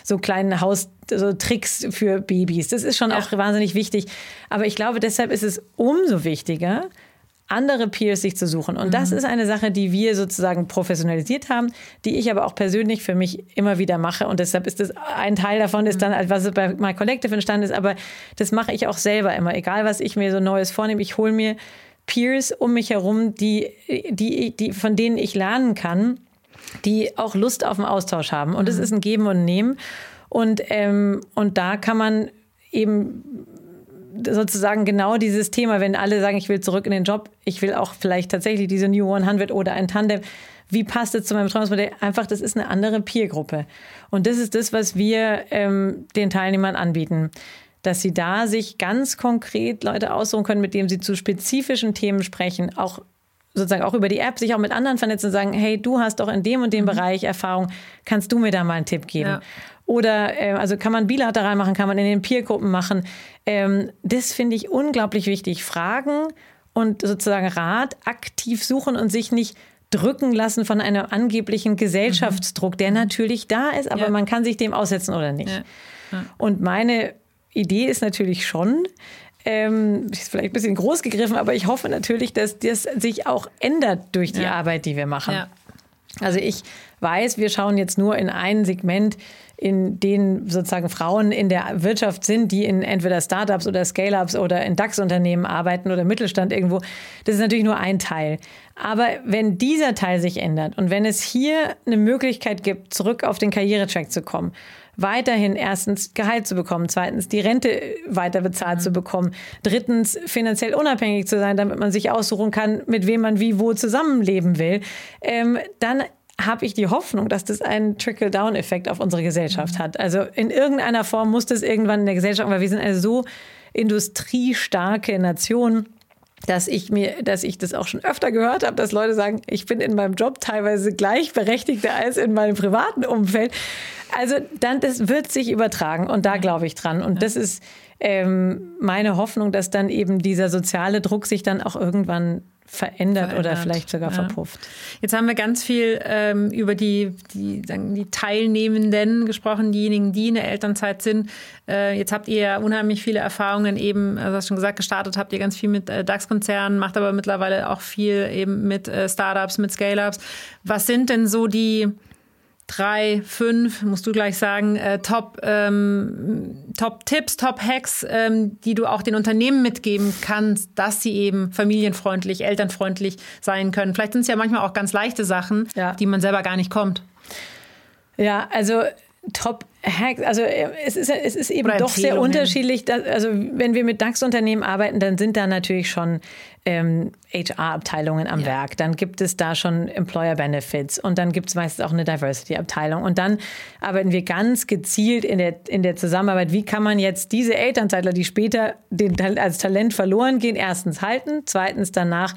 so kleinen Haustricks so für Babys. Das ist schon ja. auch wahnsinnig wichtig. Aber ich glaube, deshalb ist es umso wichtiger, andere Peers sich zu suchen. Und mhm. das ist eine Sache, die wir sozusagen professionalisiert haben, die ich aber auch persönlich für mich immer wieder mache. Und deshalb ist das ein Teil davon, ist dann, was bei My Collective entstanden ist. Aber das mache ich auch selber immer. Egal, was ich mir so Neues vornehme, ich hole mir Peers um mich herum, die, die, die, von denen ich lernen kann, die auch Lust auf den Austausch haben. Und es mhm. ist ein Geben und Nehmen. Und, ähm, und da kann man eben sozusagen genau dieses Thema, wenn alle sagen, ich will zurück in den Job, ich will auch vielleicht tatsächlich diese New 100 oder ein Tandem. Wie passt es zu meinem Trauungsmodell? Einfach, das ist eine andere Peergruppe. Und das ist das, was wir ähm, den Teilnehmern anbieten. Dass sie da sich ganz konkret Leute aussuchen können, mit denen sie zu spezifischen Themen sprechen, auch sozusagen auch über die App sich auch mit anderen vernetzen und sagen, hey, du hast doch in dem und dem mhm. Bereich Erfahrung, kannst du mir da mal einen Tipp geben? Ja. Oder äh, also kann man bilateral machen, kann man in den Peergruppen machen. Ähm, das finde ich unglaublich wichtig. Fragen und sozusagen Rat aktiv suchen und sich nicht drücken lassen von einem angeblichen Gesellschaftsdruck, der mhm. natürlich da ist, aber ja. man kann sich dem aussetzen oder nicht. Ja. Ja. Und meine Idee ist natürlich schon, ähm, ist vielleicht ein bisschen groß gegriffen, aber ich hoffe natürlich, dass das sich auch ändert durch die Arbeit, die wir machen. Also ich weiß, wir schauen jetzt nur in ein Segment in denen sozusagen Frauen in der Wirtschaft sind, die in entweder Startups oder Scale-ups oder in DAX-Unternehmen arbeiten oder Mittelstand irgendwo. Das ist natürlich nur ein Teil. Aber wenn dieser Teil sich ändert und wenn es hier eine Möglichkeit gibt, zurück auf den Karrieretrack zu kommen, weiterhin erstens Gehalt zu bekommen, zweitens die Rente weiter bezahlt mhm. zu bekommen, drittens finanziell unabhängig zu sein, damit man sich aussuchen kann, mit wem man wie wo zusammenleben will, ähm, dann habe ich die Hoffnung, dass das einen Trickle-Down-Effekt auf unsere Gesellschaft hat. Also in irgendeiner Form muss das irgendwann in der Gesellschaft, weil wir sind eine so industriestarke Nation, dass ich mir, dass ich das auch schon öfter gehört habe, dass Leute sagen, ich bin in meinem Job teilweise gleichberechtigter als in meinem privaten Umfeld. Also dann, das wird sich übertragen und da glaube ich dran. Und das ist ähm, meine Hoffnung, dass dann eben dieser soziale Druck sich dann auch irgendwann verändert, verändert. oder vielleicht sogar ja. verpufft. Jetzt haben wir ganz viel ähm, über die, die, sagen, die Teilnehmenden gesprochen, diejenigen, die in der Elternzeit sind. Äh, jetzt habt ihr ja unheimlich viele Erfahrungen eben, also hast schon gesagt, gestartet habt ihr ganz viel mit äh, DAX-Konzernen, macht aber mittlerweile auch viel eben mit äh, Startups, mit Scale-Ups. Was sind denn so die drei, fünf, musst du gleich sagen, äh, Top, ähm, Top Tipps, Top Hacks, ähm, die du auch den Unternehmen mitgeben kannst, dass sie eben familienfreundlich, elternfreundlich sein können. Vielleicht sind es ja manchmal auch ganz leichte Sachen, ja. die man selber gar nicht kommt. Ja, also Top Hacks, also äh, es ist, es ist eben doch sehr unterschiedlich. Dass, also wenn wir mit DAX-Unternehmen arbeiten, dann sind da natürlich schon ähm, HR-Abteilungen am ja. Werk. Dann gibt es da schon Employer Benefits und dann gibt es meistens auch eine Diversity-Abteilung. Und dann arbeiten wir ganz gezielt in der, in der Zusammenarbeit, wie kann man jetzt diese Elternzeitler, die später den, als Talent verloren gehen, erstens halten, zweitens danach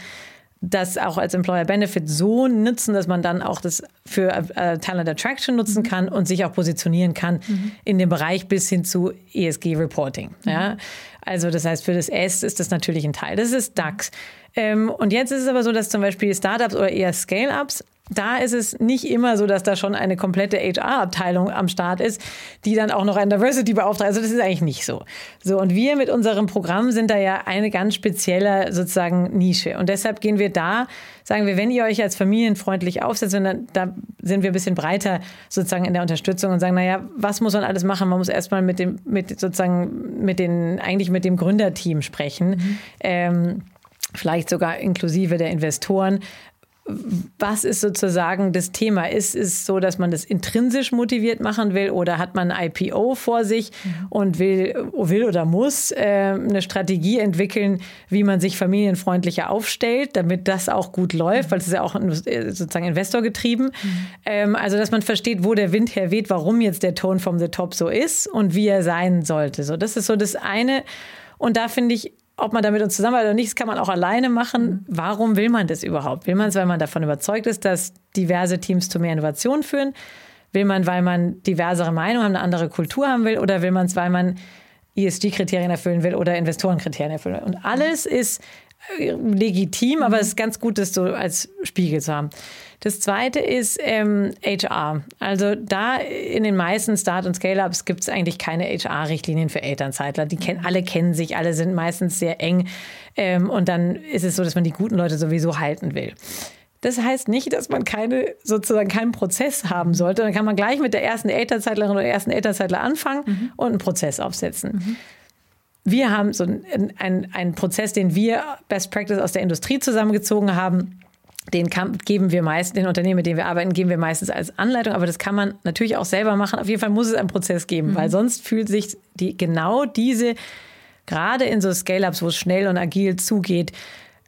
das auch als Employer Benefit so nutzen, dass man dann auch das für äh, Talent Attraction nutzen mhm. kann und sich auch positionieren kann mhm. in dem Bereich bis hin zu ESG Reporting. Mhm. Ja? Also das heißt, für das S ist das natürlich ein Teil. Das ist DAX. Ähm, und jetzt ist es aber so, dass zum Beispiel Startups oder eher Scale-Ups da ist es nicht immer so, dass da schon eine komplette HR-Abteilung am Start ist, die dann auch noch ein Diversity beauftragt. Also das ist eigentlich nicht so. So und wir mit unserem Programm sind da ja eine ganz spezielle sozusagen Nische und deshalb gehen wir da, sagen wir, wenn ihr euch als familienfreundlich aufsetzt, dann, da sind wir ein bisschen breiter sozusagen in der Unterstützung und sagen, naja, was muss man alles machen? Man muss erstmal mit dem, mit sozusagen mit den eigentlich mit dem Gründerteam sprechen. Mhm. Ähm, vielleicht sogar inklusive der Investoren, was ist sozusagen das Thema? Ist es so, dass man das intrinsisch motiviert machen will oder hat man ein IPO vor sich mhm. und will, will oder muss äh, eine Strategie entwickeln, wie man sich familienfreundlicher aufstellt, damit das auch gut läuft, mhm. weil es ist ja auch sozusagen investorgetrieben. Mhm. Ähm, also, dass man versteht, wo der Wind herweht, warum jetzt der Ton from the top so ist und wie er sein sollte. So, das ist so das eine. Und da finde ich, ob man damit uns zusammenarbeitet oder nicht, das kann man auch alleine machen. Mhm. Warum will man das überhaupt? Will man es, weil man davon überzeugt ist, dass diverse Teams zu mehr Innovation führen? Will man, weil man diversere Meinungen haben, eine andere Kultur haben will, oder will man es, weil man ESG-Kriterien erfüllen will oder Investorenkriterien erfüllen will? Und alles ist äh, legitim, aber es ist ganz gut, das so als Spiegel zu haben. Das zweite ist ähm, HR. Also da in den meisten Start- und Scale-Ups gibt es eigentlich keine HR-Richtlinien für Elternzeitler. Die kennen, alle kennen sich, alle sind meistens sehr eng. Ähm, und dann ist es so, dass man die guten Leute sowieso halten will. Das heißt nicht, dass man keine, sozusagen keinen Prozess haben sollte. Dann kann man gleich mit der ersten Elternzeitlerin oder ersten Elternzeitler anfangen mhm. und einen Prozess aufsetzen. Mhm. Wir haben so einen, einen Prozess, den wir Best Practice aus der Industrie zusammengezogen haben den geben wir meist, den Unternehmen, mit denen wir arbeiten, geben wir meistens als Anleitung, aber das kann man natürlich auch selber machen. Auf jeden Fall muss es einen Prozess geben, mhm. weil sonst fühlt sich die, genau diese, gerade in so Scale-Ups, wo es schnell und agil zugeht,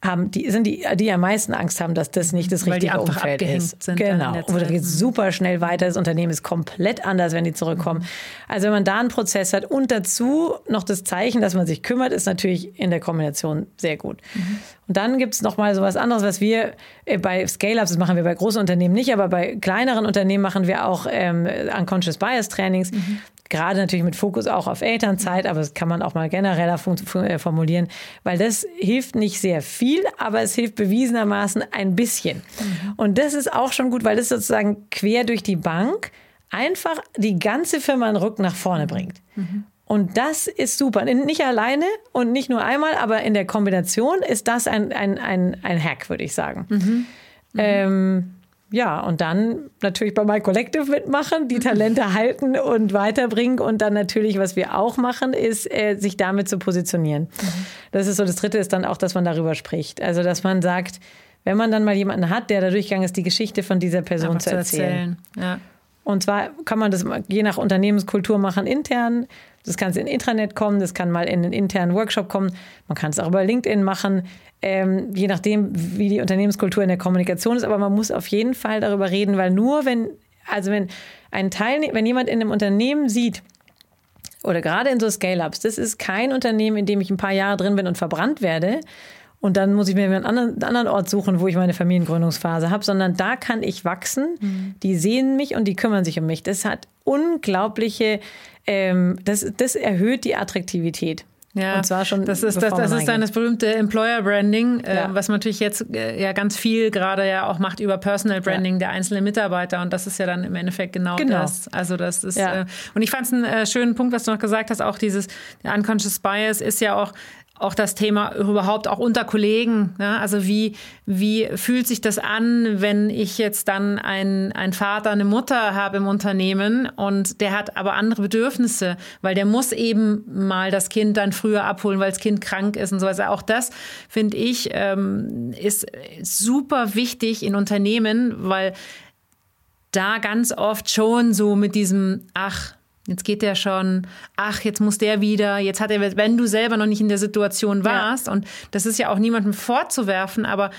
haben, die sind die, die am meisten Angst haben, dass das nicht das richtige Umfeld ist. Sind genau. Oder geht super schnell weiter. Das Unternehmen ist komplett anders, wenn die zurückkommen. Mhm. Also wenn man da einen Prozess hat und dazu noch das Zeichen, dass man sich kümmert, ist natürlich in der Kombination sehr gut. Mhm. Und dann gibt es noch mal so was anderes, was wir äh, bei Scale-Ups, das machen wir bei großen Unternehmen nicht, aber bei kleineren Unternehmen machen wir auch ähm, Unconscious Bias Trainings. Mhm gerade natürlich mit Fokus auch auf Elternzeit, aber das kann man auch mal genereller äh, formulieren, weil das hilft nicht sehr viel, aber es hilft bewiesenermaßen ein bisschen. Mhm. Und das ist auch schon gut, weil das sozusagen quer durch die Bank einfach die ganze Firma einen Ruck nach vorne bringt. Mhm. Und das ist super. Nicht alleine und nicht nur einmal, aber in der Kombination ist das ein, ein, ein, ein Hack, würde ich sagen. Mhm. Mhm. Ähm, ja, und dann natürlich bei My Collective mitmachen, die Talente halten und weiterbringen. Und dann natürlich, was wir auch machen, ist, äh, sich damit zu positionieren. Mhm. Das ist so, das dritte ist dann auch, dass man darüber spricht. Also, dass man sagt, wenn man dann mal jemanden hat, der da durchgegangen ist, die Geschichte von dieser Person Einfach zu erzählen. Zu erzählen. Ja. Und zwar kann man das je nach Unternehmenskultur machen intern. Das kann in Intranet kommen, das kann mal in einen internen Workshop kommen. Man kann es auch über LinkedIn machen ähm, je nachdem, wie die Unternehmenskultur in der Kommunikation ist. Aber man muss auf jeden Fall darüber reden, weil nur wenn, also wenn ein Teilnehmer, wenn jemand in einem Unternehmen sieht, oder gerade in so Scale-Ups, das ist kein Unternehmen, in dem ich ein paar Jahre drin bin und verbrannt werde. Und dann muss ich mir einen anderen, anderen Ort suchen, wo ich meine Familiengründungsphase habe, sondern da kann ich wachsen. Mhm. Die sehen mich und die kümmern sich um mich. Das hat unglaubliche, ähm, das, das erhöht die Attraktivität. Ja, und zwar schon. Das ist, das, das ist dann das berühmte Employer Branding, äh, ja. was man natürlich jetzt äh, ja ganz viel gerade ja auch macht über Personal Branding ja. der einzelnen Mitarbeiter. Und das ist ja dann im Endeffekt genau, genau. das. Also das ist, ja. äh, und ich fand es einen äh, schönen Punkt, was du noch gesagt hast, auch dieses Unconscious Bias ist ja auch, auch das Thema überhaupt auch unter Kollegen. Ne? Also wie, wie fühlt sich das an, wenn ich jetzt dann einen, einen Vater, eine Mutter habe im Unternehmen und der hat aber andere Bedürfnisse, weil der muss eben mal das Kind dann früher abholen, weil das Kind krank ist und so weiter. Auch das, finde ich, ähm, ist super wichtig in Unternehmen, weil da ganz oft schon so mit diesem, ach, Jetzt geht der schon, ach, jetzt muss der wieder, jetzt hat er, wenn du selber noch nicht in der Situation warst, ja. und das ist ja auch niemandem vorzuwerfen, aber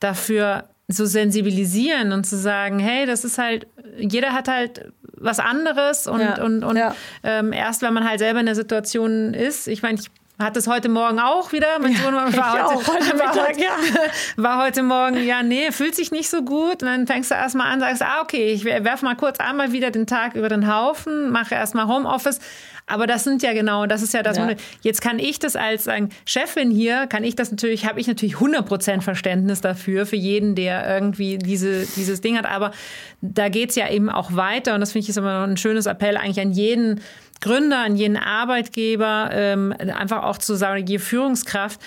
dafür so sensibilisieren und zu sagen, hey, das ist halt, jeder hat halt was anderes und, ja. und, und ja. Ähm, erst wenn man halt selber in der Situation ist, ich meine, ich hat es heute Morgen auch wieder. Mein Sohn war, heute, heute war, Mittag, ja. war heute Morgen, ja, nee, fühlt sich nicht so gut. Und dann fängst du erstmal an, sagst, ah, okay, ich werfe mal kurz einmal wieder den Tag über den Haufen, mache erstmal Homeoffice. Aber das sind ja genau, das ist ja das. Ja. Jetzt kann ich das als sagen, Chefin hier, kann ich das natürlich, habe ich natürlich 100% Verständnis dafür, für jeden, der irgendwie diese, dieses Ding hat. Aber da geht es ja eben auch weiter. Und das finde ich ist immer noch ein schönes Appell eigentlich an jeden, Gründer, an jeden Arbeitgeber, ähm, einfach auch zu sagen, die Führungskraft,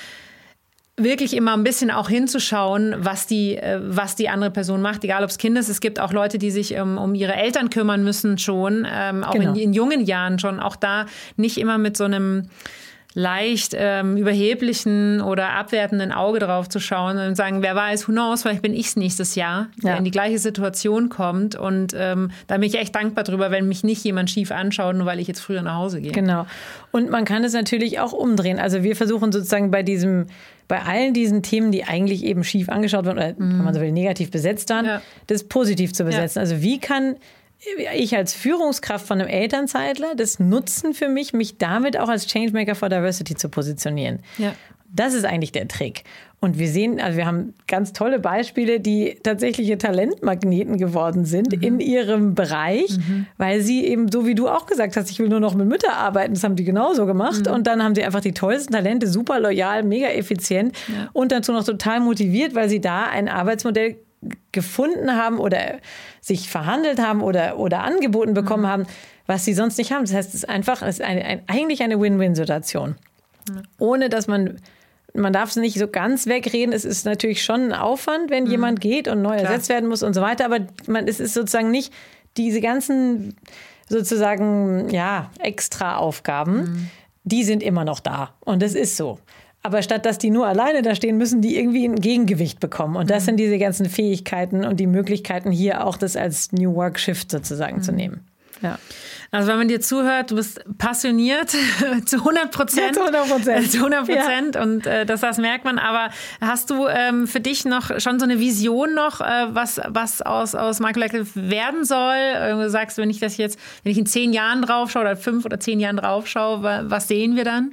wirklich immer ein bisschen auch hinzuschauen, was die, äh, was die andere Person macht, egal ob es Kind ist. Es gibt auch Leute, die sich ähm, um ihre Eltern kümmern müssen schon, ähm, auch genau. in, in jungen Jahren schon. Auch da nicht immer mit so einem leicht ähm, überheblichen oder abwertenden Auge drauf zu schauen und sagen, wer weiß, who knows, vielleicht bin ich es nächstes Jahr, der ja. in die gleiche Situation kommt. Und ähm, da bin ich echt dankbar drüber, wenn mich nicht jemand schief anschaut, nur weil ich jetzt früher nach Hause gehe. Genau. Und man kann es natürlich auch umdrehen. Also wir versuchen sozusagen bei diesem bei allen diesen Themen, die eigentlich eben schief angeschaut werden oder, mhm. wenn man so will, negativ besetzt waren, ja. das positiv zu besetzen. Ja. Also wie kann ich als Führungskraft von einem Elternzeitler das nutzen für mich, mich damit auch als Changemaker for Diversity zu positionieren. Ja. Das ist eigentlich der Trick. Und wir sehen, also wir haben ganz tolle Beispiele, die tatsächliche Talentmagneten geworden sind mhm. in ihrem Bereich, mhm. weil sie eben, so wie du auch gesagt hast, ich will nur noch mit Müttern arbeiten, das haben die genauso gemacht. Mhm. Und dann haben sie einfach die tollsten Talente, super loyal, mega effizient ja. und dazu noch total motiviert, weil sie da ein Arbeitsmodell gefunden haben oder sich verhandelt haben oder, oder angeboten bekommen mhm. haben, was sie sonst nicht haben. Das heißt, es ist einfach, es ist eine, ein, eigentlich eine Win-Win-Situation. Ohne dass man man darf es nicht so ganz wegreden. Es ist natürlich schon ein Aufwand, wenn mhm. jemand geht und neu Klar. ersetzt werden muss und so weiter. Aber man, es ist sozusagen nicht diese ganzen sozusagen ja extra Aufgaben, mhm. die sind immer noch da und das ist so. Aber statt dass die nur alleine da stehen, müssen die irgendwie ein Gegengewicht bekommen. Und das mhm. sind diese ganzen Fähigkeiten und die Möglichkeiten, hier auch das als New Work Shift sozusagen zu mhm. nehmen. Ja. Also wenn man dir zuhört, du bist passioniert zu 100 Prozent. Ja, zu 100 Prozent. Zu 100 Prozent ja. und äh, das, das merkt man. Aber hast du ähm, für dich noch schon so eine Vision noch, äh, was, was aus, aus Michael Collective werden soll? Äh, du sagst, wenn ich das jetzt, wenn ich in zehn Jahren drauf schaue oder fünf oder zehn Jahren drauf schaue, was sehen wir dann?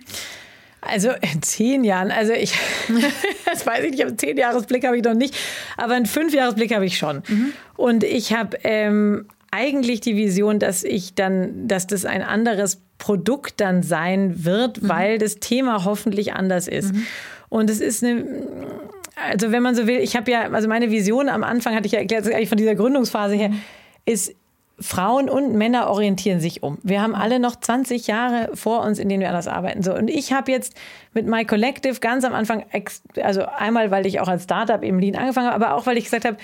Also in zehn Jahren, also ich, das weiß ich nicht, einen zehn Jahresblick habe ich noch nicht, aber einen fünf Jahresblick habe ich schon. Mhm. Und ich habe ähm, eigentlich die Vision, dass ich dann, dass das ein anderes Produkt dann sein wird, mhm. weil das Thema hoffentlich anders ist. Mhm. Und es ist eine, also wenn man so will, ich habe ja, also meine Vision am Anfang hatte ich ja erklärt, eigentlich von dieser Gründungsphase her, mhm. ist, Frauen und Männer orientieren sich um. Wir haben alle noch 20 Jahre vor uns, in denen wir anders arbeiten. So und ich habe jetzt mit My Collective ganz am Anfang, also einmal, weil ich auch als Startup im Lean angefangen habe, aber auch weil ich gesagt habe,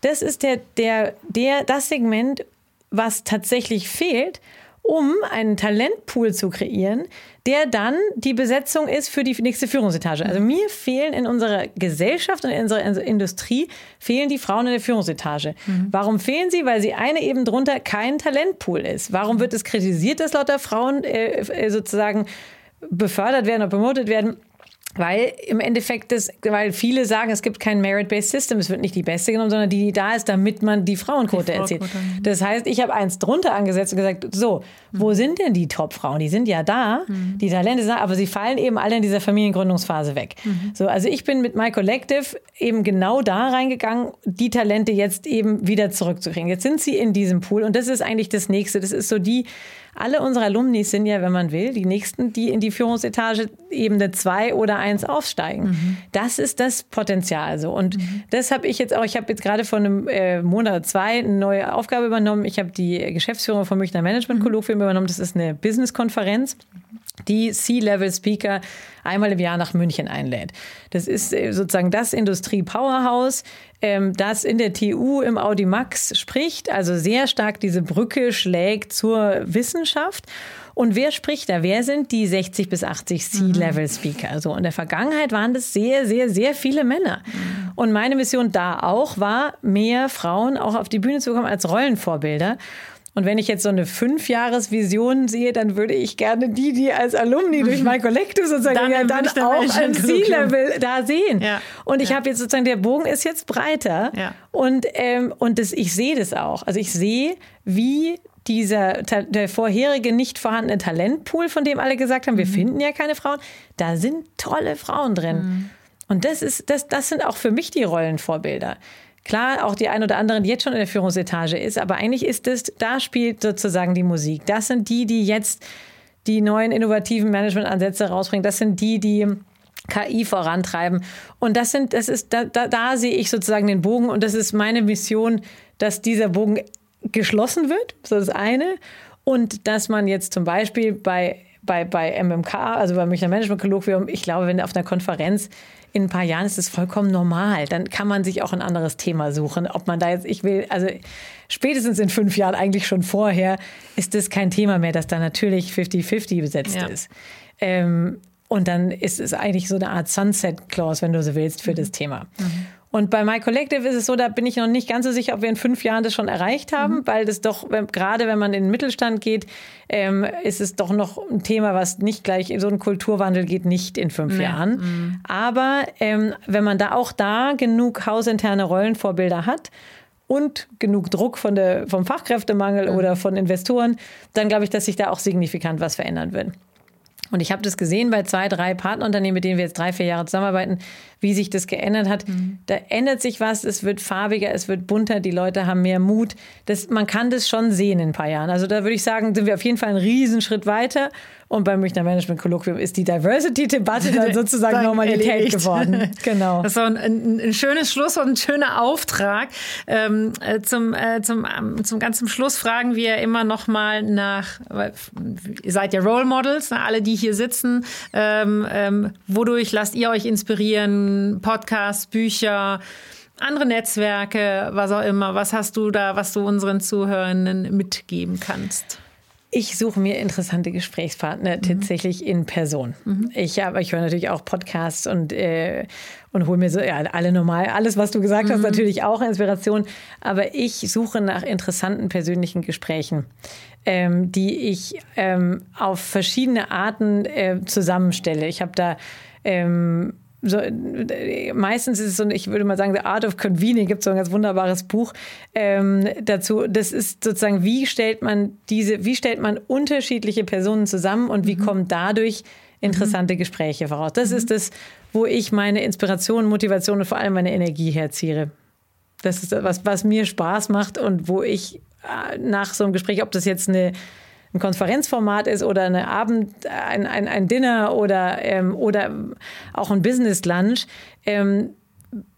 das ist der, der, der, das Segment, was tatsächlich fehlt, um einen Talentpool zu kreieren, der dann die Besetzung ist für die nächste Führungsetage. Also mir fehlen in unserer Gesellschaft und in unserer Industrie fehlen die Frauen in der Führungsetage. Mhm. Warum fehlen sie? Weil sie eine eben drunter kein Talentpool ist. Warum wird es kritisiert, dass lauter Frauen äh, äh sozusagen befördert werden oder promotet werden? Weil im Endeffekt, das, weil viele sagen, es gibt kein Merit-Based System, es wird nicht die beste genommen, sondern die, die da ist, damit man die Frauenquote die erzielt. Mhm. Das heißt, ich habe eins drunter angesetzt und gesagt, so, mhm. wo sind denn die Top-Frauen? Die sind ja da, mhm. die Talente sind da, aber sie fallen eben alle in dieser Familiengründungsphase weg. Mhm. So, also ich bin mit My Collective eben genau da reingegangen, die Talente jetzt eben wieder zurückzukriegen. Jetzt sind sie in diesem Pool und das ist eigentlich das Nächste. Das ist so die, alle unsere Alumni sind ja, wenn man will, die nächsten, die in die Führungsetage Ebene zwei oder eins aufsteigen. Mhm. Das ist das Potenzial so. Und mhm. das habe ich jetzt auch, ich habe jetzt gerade vor einem äh, Monat oder zwei eine neue Aufgabe übernommen. Ich habe die Geschäftsführung vom Münchner Management Kolloquium mhm. übernommen. Das ist eine Business-Konferenz die C-Level-Speaker einmal im Jahr nach München einlädt. Das ist äh, sozusagen das Industrie-Powerhouse, ähm, das in der TU im Audimax spricht, also sehr stark diese Brücke schlägt zur Wissenschaft. Und wer spricht da? Wer sind die 60 bis 80 C-Level-Speaker? Also in der Vergangenheit waren das sehr, sehr, sehr viele Männer. Und meine Mission da auch war, mehr Frauen auch auf die Bühne zu bekommen als Rollenvorbilder. Und wenn ich jetzt so eine Fünfjahresvision sehe, dann würde ich gerne die, die als Alumni durch mein Collective sozusagen dann, ja, dann auch ein C-Level da sehen. Ja. Und ich ja. habe jetzt sozusagen, der Bogen ist jetzt breiter. Ja. Und, ähm, und das, ich sehe das auch. Also ich sehe, wie dieser der vorherige nicht vorhandene Talentpool, von dem alle gesagt haben, wir mhm. finden ja keine Frauen, da sind tolle Frauen drin. Mhm. Und das ist, das, das sind auch für mich die Rollenvorbilder. Klar, auch die ein oder andere, die jetzt schon in der Führungsetage ist, aber eigentlich ist es, da spielt sozusagen die Musik. Das sind die, die jetzt die neuen innovativen Managementansätze rausbringen. Das sind die, die KI vorantreiben. Und das sind, das ist, da, da, da sehe ich sozusagen den Bogen und das ist meine Mission, dass dieser Bogen geschlossen wird. Ist das eine. Und dass man jetzt zum Beispiel bei, bei, bei MMK, also beim Münchner Management Kolloquium, ich glaube, wenn auf einer Konferenz in ein paar Jahren ist es vollkommen normal. Dann kann man sich auch ein anderes Thema suchen. Ob man da jetzt, ich will, also spätestens in fünf Jahren, eigentlich schon vorher, ist es kein Thema mehr, dass da natürlich 50-50 besetzt ja. ist. Ähm, und dann ist es eigentlich so eine Art Sunset-Clause, wenn du so willst, für das Thema. Mhm. Und bei My Collective ist es so, da bin ich noch nicht ganz so sicher, ob wir in fünf Jahren das schon erreicht haben, mhm. weil das doch, gerade wenn man in den Mittelstand geht, ähm, ist es doch noch ein Thema, was nicht gleich, so ein Kulturwandel geht nicht in fünf nee. Jahren. Mhm. Aber ähm, wenn man da auch da genug hausinterne Rollenvorbilder hat, und genug Druck von der, vom Fachkräftemangel mhm. oder von Investoren, dann glaube ich, dass sich da auch signifikant was verändern wird. Und ich habe das gesehen bei zwei, drei Partnerunternehmen, mit denen wir jetzt drei, vier Jahre zusammenarbeiten, wie sich das geändert hat. Mhm. Da ändert sich was, es wird farbiger, es wird bunter, die Leute haben mehr Mut. Das, man kann das schon sehen in ein paar Jahren. Also da würde ich sagen, sind wir auf jeden Fall einen Riesenschritt weiter. Und beim Münchner Management Kolloquium ist die Diversity-Debatte dann sozusagen Normalität erledigt. geworden. Genau. Das ist ein, ein, ein, schönes Schluss und ein schöner Auftrag. Ähm, äh, zum, äh, zum, ähm, zum ganzen Schluss fragen wir immer noch mal nach, ihr seid ja Role Models, ne, alle, die hier sitzen. Ähm, ähm, wodurch lasst ihr euch inspirieren? Podcasts, Bücher? andere Netzwerke, was auch immer. Was hast du da, was du unseren Zuhörenden mitgeben kannst? Ich suche mir interessante Gesprächspartner mhm. tatsächlich in Person. Mhm. Ich habe, ich höre natürlich auch Podcasts und äh, und hole mir so ja, alle normal alles, was du gesagt hast, mhm. natürlich auch Inspiration. Aber ich suche nach interessanten persönlichen Gesprächen, ähm, die ich ähm, auf verschiedene Arten äh, zusammenstelle. Ich habe da ähm, so, meistens ist es so, ich würde mal sagen, The Art of Convening gibt so ein ganz wunderbares Buch ähm, dazu. Das ist sozusagen, wie stellt man diese, wie stellt man unterschiedliche Personen zusammen und wie mhm. kommen dadurch interessante mhm. Gespräche voraus. Das mhm. ist das, wo ich meine Inspiration, Motivation und vor allem meine Energie herziehe. Das ist das, was, was mir Spaß macht und wo ich äh, nach so einem Gespräch, ob das jetzt eine ein Konferenzformat ist oder eine Abend, ein, ein, ein Dinner oder, ähm, oder auch ein Business Lunch, ähm,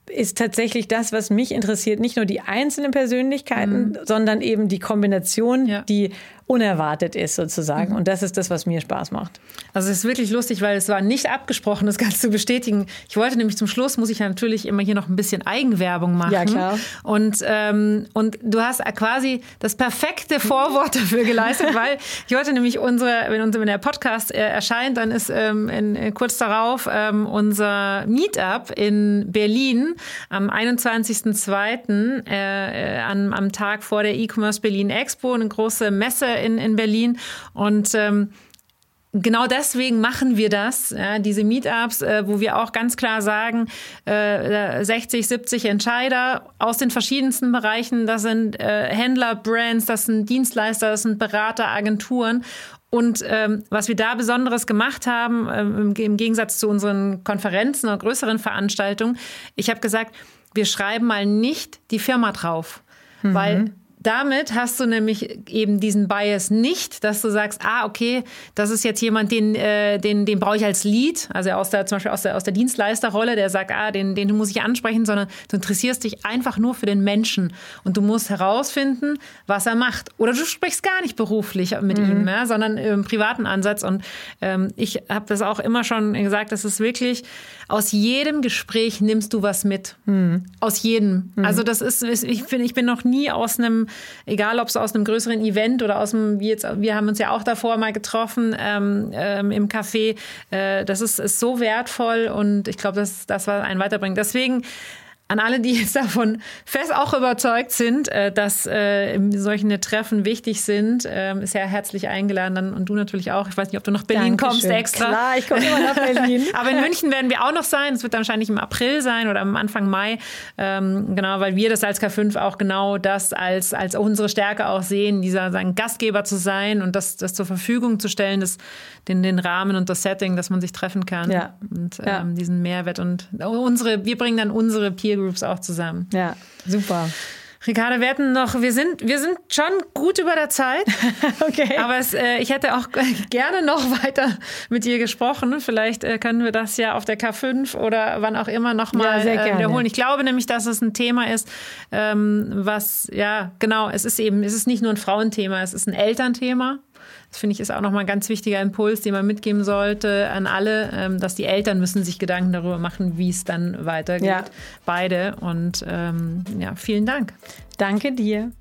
ist tatsächlich das, was mich interessiert, nicht nur die einzelnen Persönlichkeiten, mhm. sondern eben die Kombination, ja. die unerwartet ist sozusagen. Mhm. Und das ist das, was mir Spaß macht. Also es ist wirklich lustig, weil es war nicht abgesprochen, das Ganze zu bestätigen. Ich wollte nämlich zum Schluss, muss ich natürlich immer hier noch ein bisschen Eigenwerbung machen. Ja, klar. Und, ähm, und du hast quasi das perfekte Vorwort dafür geleistet, weil ich wollte nämlich unsere, wenn, wenn der Podcast äh, erscheint, dann ist ähm, in, in, kurz darauf ähm, unser Meetup in Berlin am 21.02. Äh, äh, am, am Tag vor der E-Commerce Berlin Expo, eine große Messe in, in Berlin. Und ähm, genau deswegen machen wir das, ja, diese Meetups, äh, wo wir auch ganz klar sagen, äh, 60, 70 Entscheider aus den verschiedensten Bereichen, das sind äh, Händler, Brands, das sind Dienstleister, das sind Berater, Agenturen. Und ähm, was wir da Besonderes gemacht haben, ähm, im Gegensatz zu unseren Konferenzen oder größeren Veranstaltungen, ich habe gesagt, wir schreiben mal nicht die Firma drauf, mhm. weil damit hast du nämlich eben diesen Bias nicht, dass du sagst, ah, okay, das ist jetzt jemand, den, äh, den, den brauche ich als Lead, also aus der, zum Beispiel aus der, aus der Dienstleisterrolle, der sagt, ah, den, den muss ich ansprechen, sondern du interessierst dich einfach nur für den Menschen und du musst herausfinden, was er macht. Oder du sprichst gar nicht beruflich mit mhm. ihm, ja, sondern im privaten Ansatz. Und ähm, ich habe das auch immer schon gesagt, das ist wirklich, aus jedem Gespräch nimmst du was mit. Mhm. Aus jedem. Mhm. Also das ist, ich finde, ich bin noch nie aus einem egal ob es aus einem größeren Event oder aus dem, wie jetzt, wir haben uns ja auch davor mal getroffen ähm, ähm, im Café. Äh, das ist, ist so wertvoll und ich glaube, dass das war ein Weiterbringen. Deswegen an alle, die jetzt davon fest auch überzeugt sind, äh, dass äh, solche Treffen wichtig sind, ähm, ist ja herzlich eingeladen. Und du natürlich auch. Ich weiß nicht, ob du nach Berlin Dankeschön. kommst extra. Klar, ich komme immer nach Berlin. Aber in München werden wir auch noch sein. Es wird dann wahrscheinlich im April sein oder am Anfang Mai. Ähm, genau, weil wir das als K5 auch genau das als, als unsere Stärke auch sehen, dieser sagen, Gastgeber zu sein und das, das zur Verfügung zu stellen, das, den, den Rahmen und das Setting, dass man sich treffen kann. Ja. Und ähm, ja. diesen Mehrwert. Und unsere, wir bringen dann unsere Peer Peer Groups auch zusammen. Ja, super. Ricardo, wir hatten noch, wir sind, wir sind schon gut über der Zeit. okay. Aber es, äh, ich hätte auch gerne noch weiter mit dir gesprochen. Vielleicht äh, können wir das ja auf der K5 oder wann auch immer nochmal ja, äh, wiederholen. Ich glaube nämlich, dass es ein Thema ist, ähm, was, ja, genau, es ist eben, es ist nicht nur ein Frauenthema, es ist ein Elternthema. Das finde ich ist auch nochmal ein ganz wichtiger Impuls, den man mitgeben sollte an alle, ähm, dass die Eltern müssen sich Gedanken darüber machen, wie es dann weitergeht. Ja. Beide. Und ähm, ja, vielen Dank. Danke dir.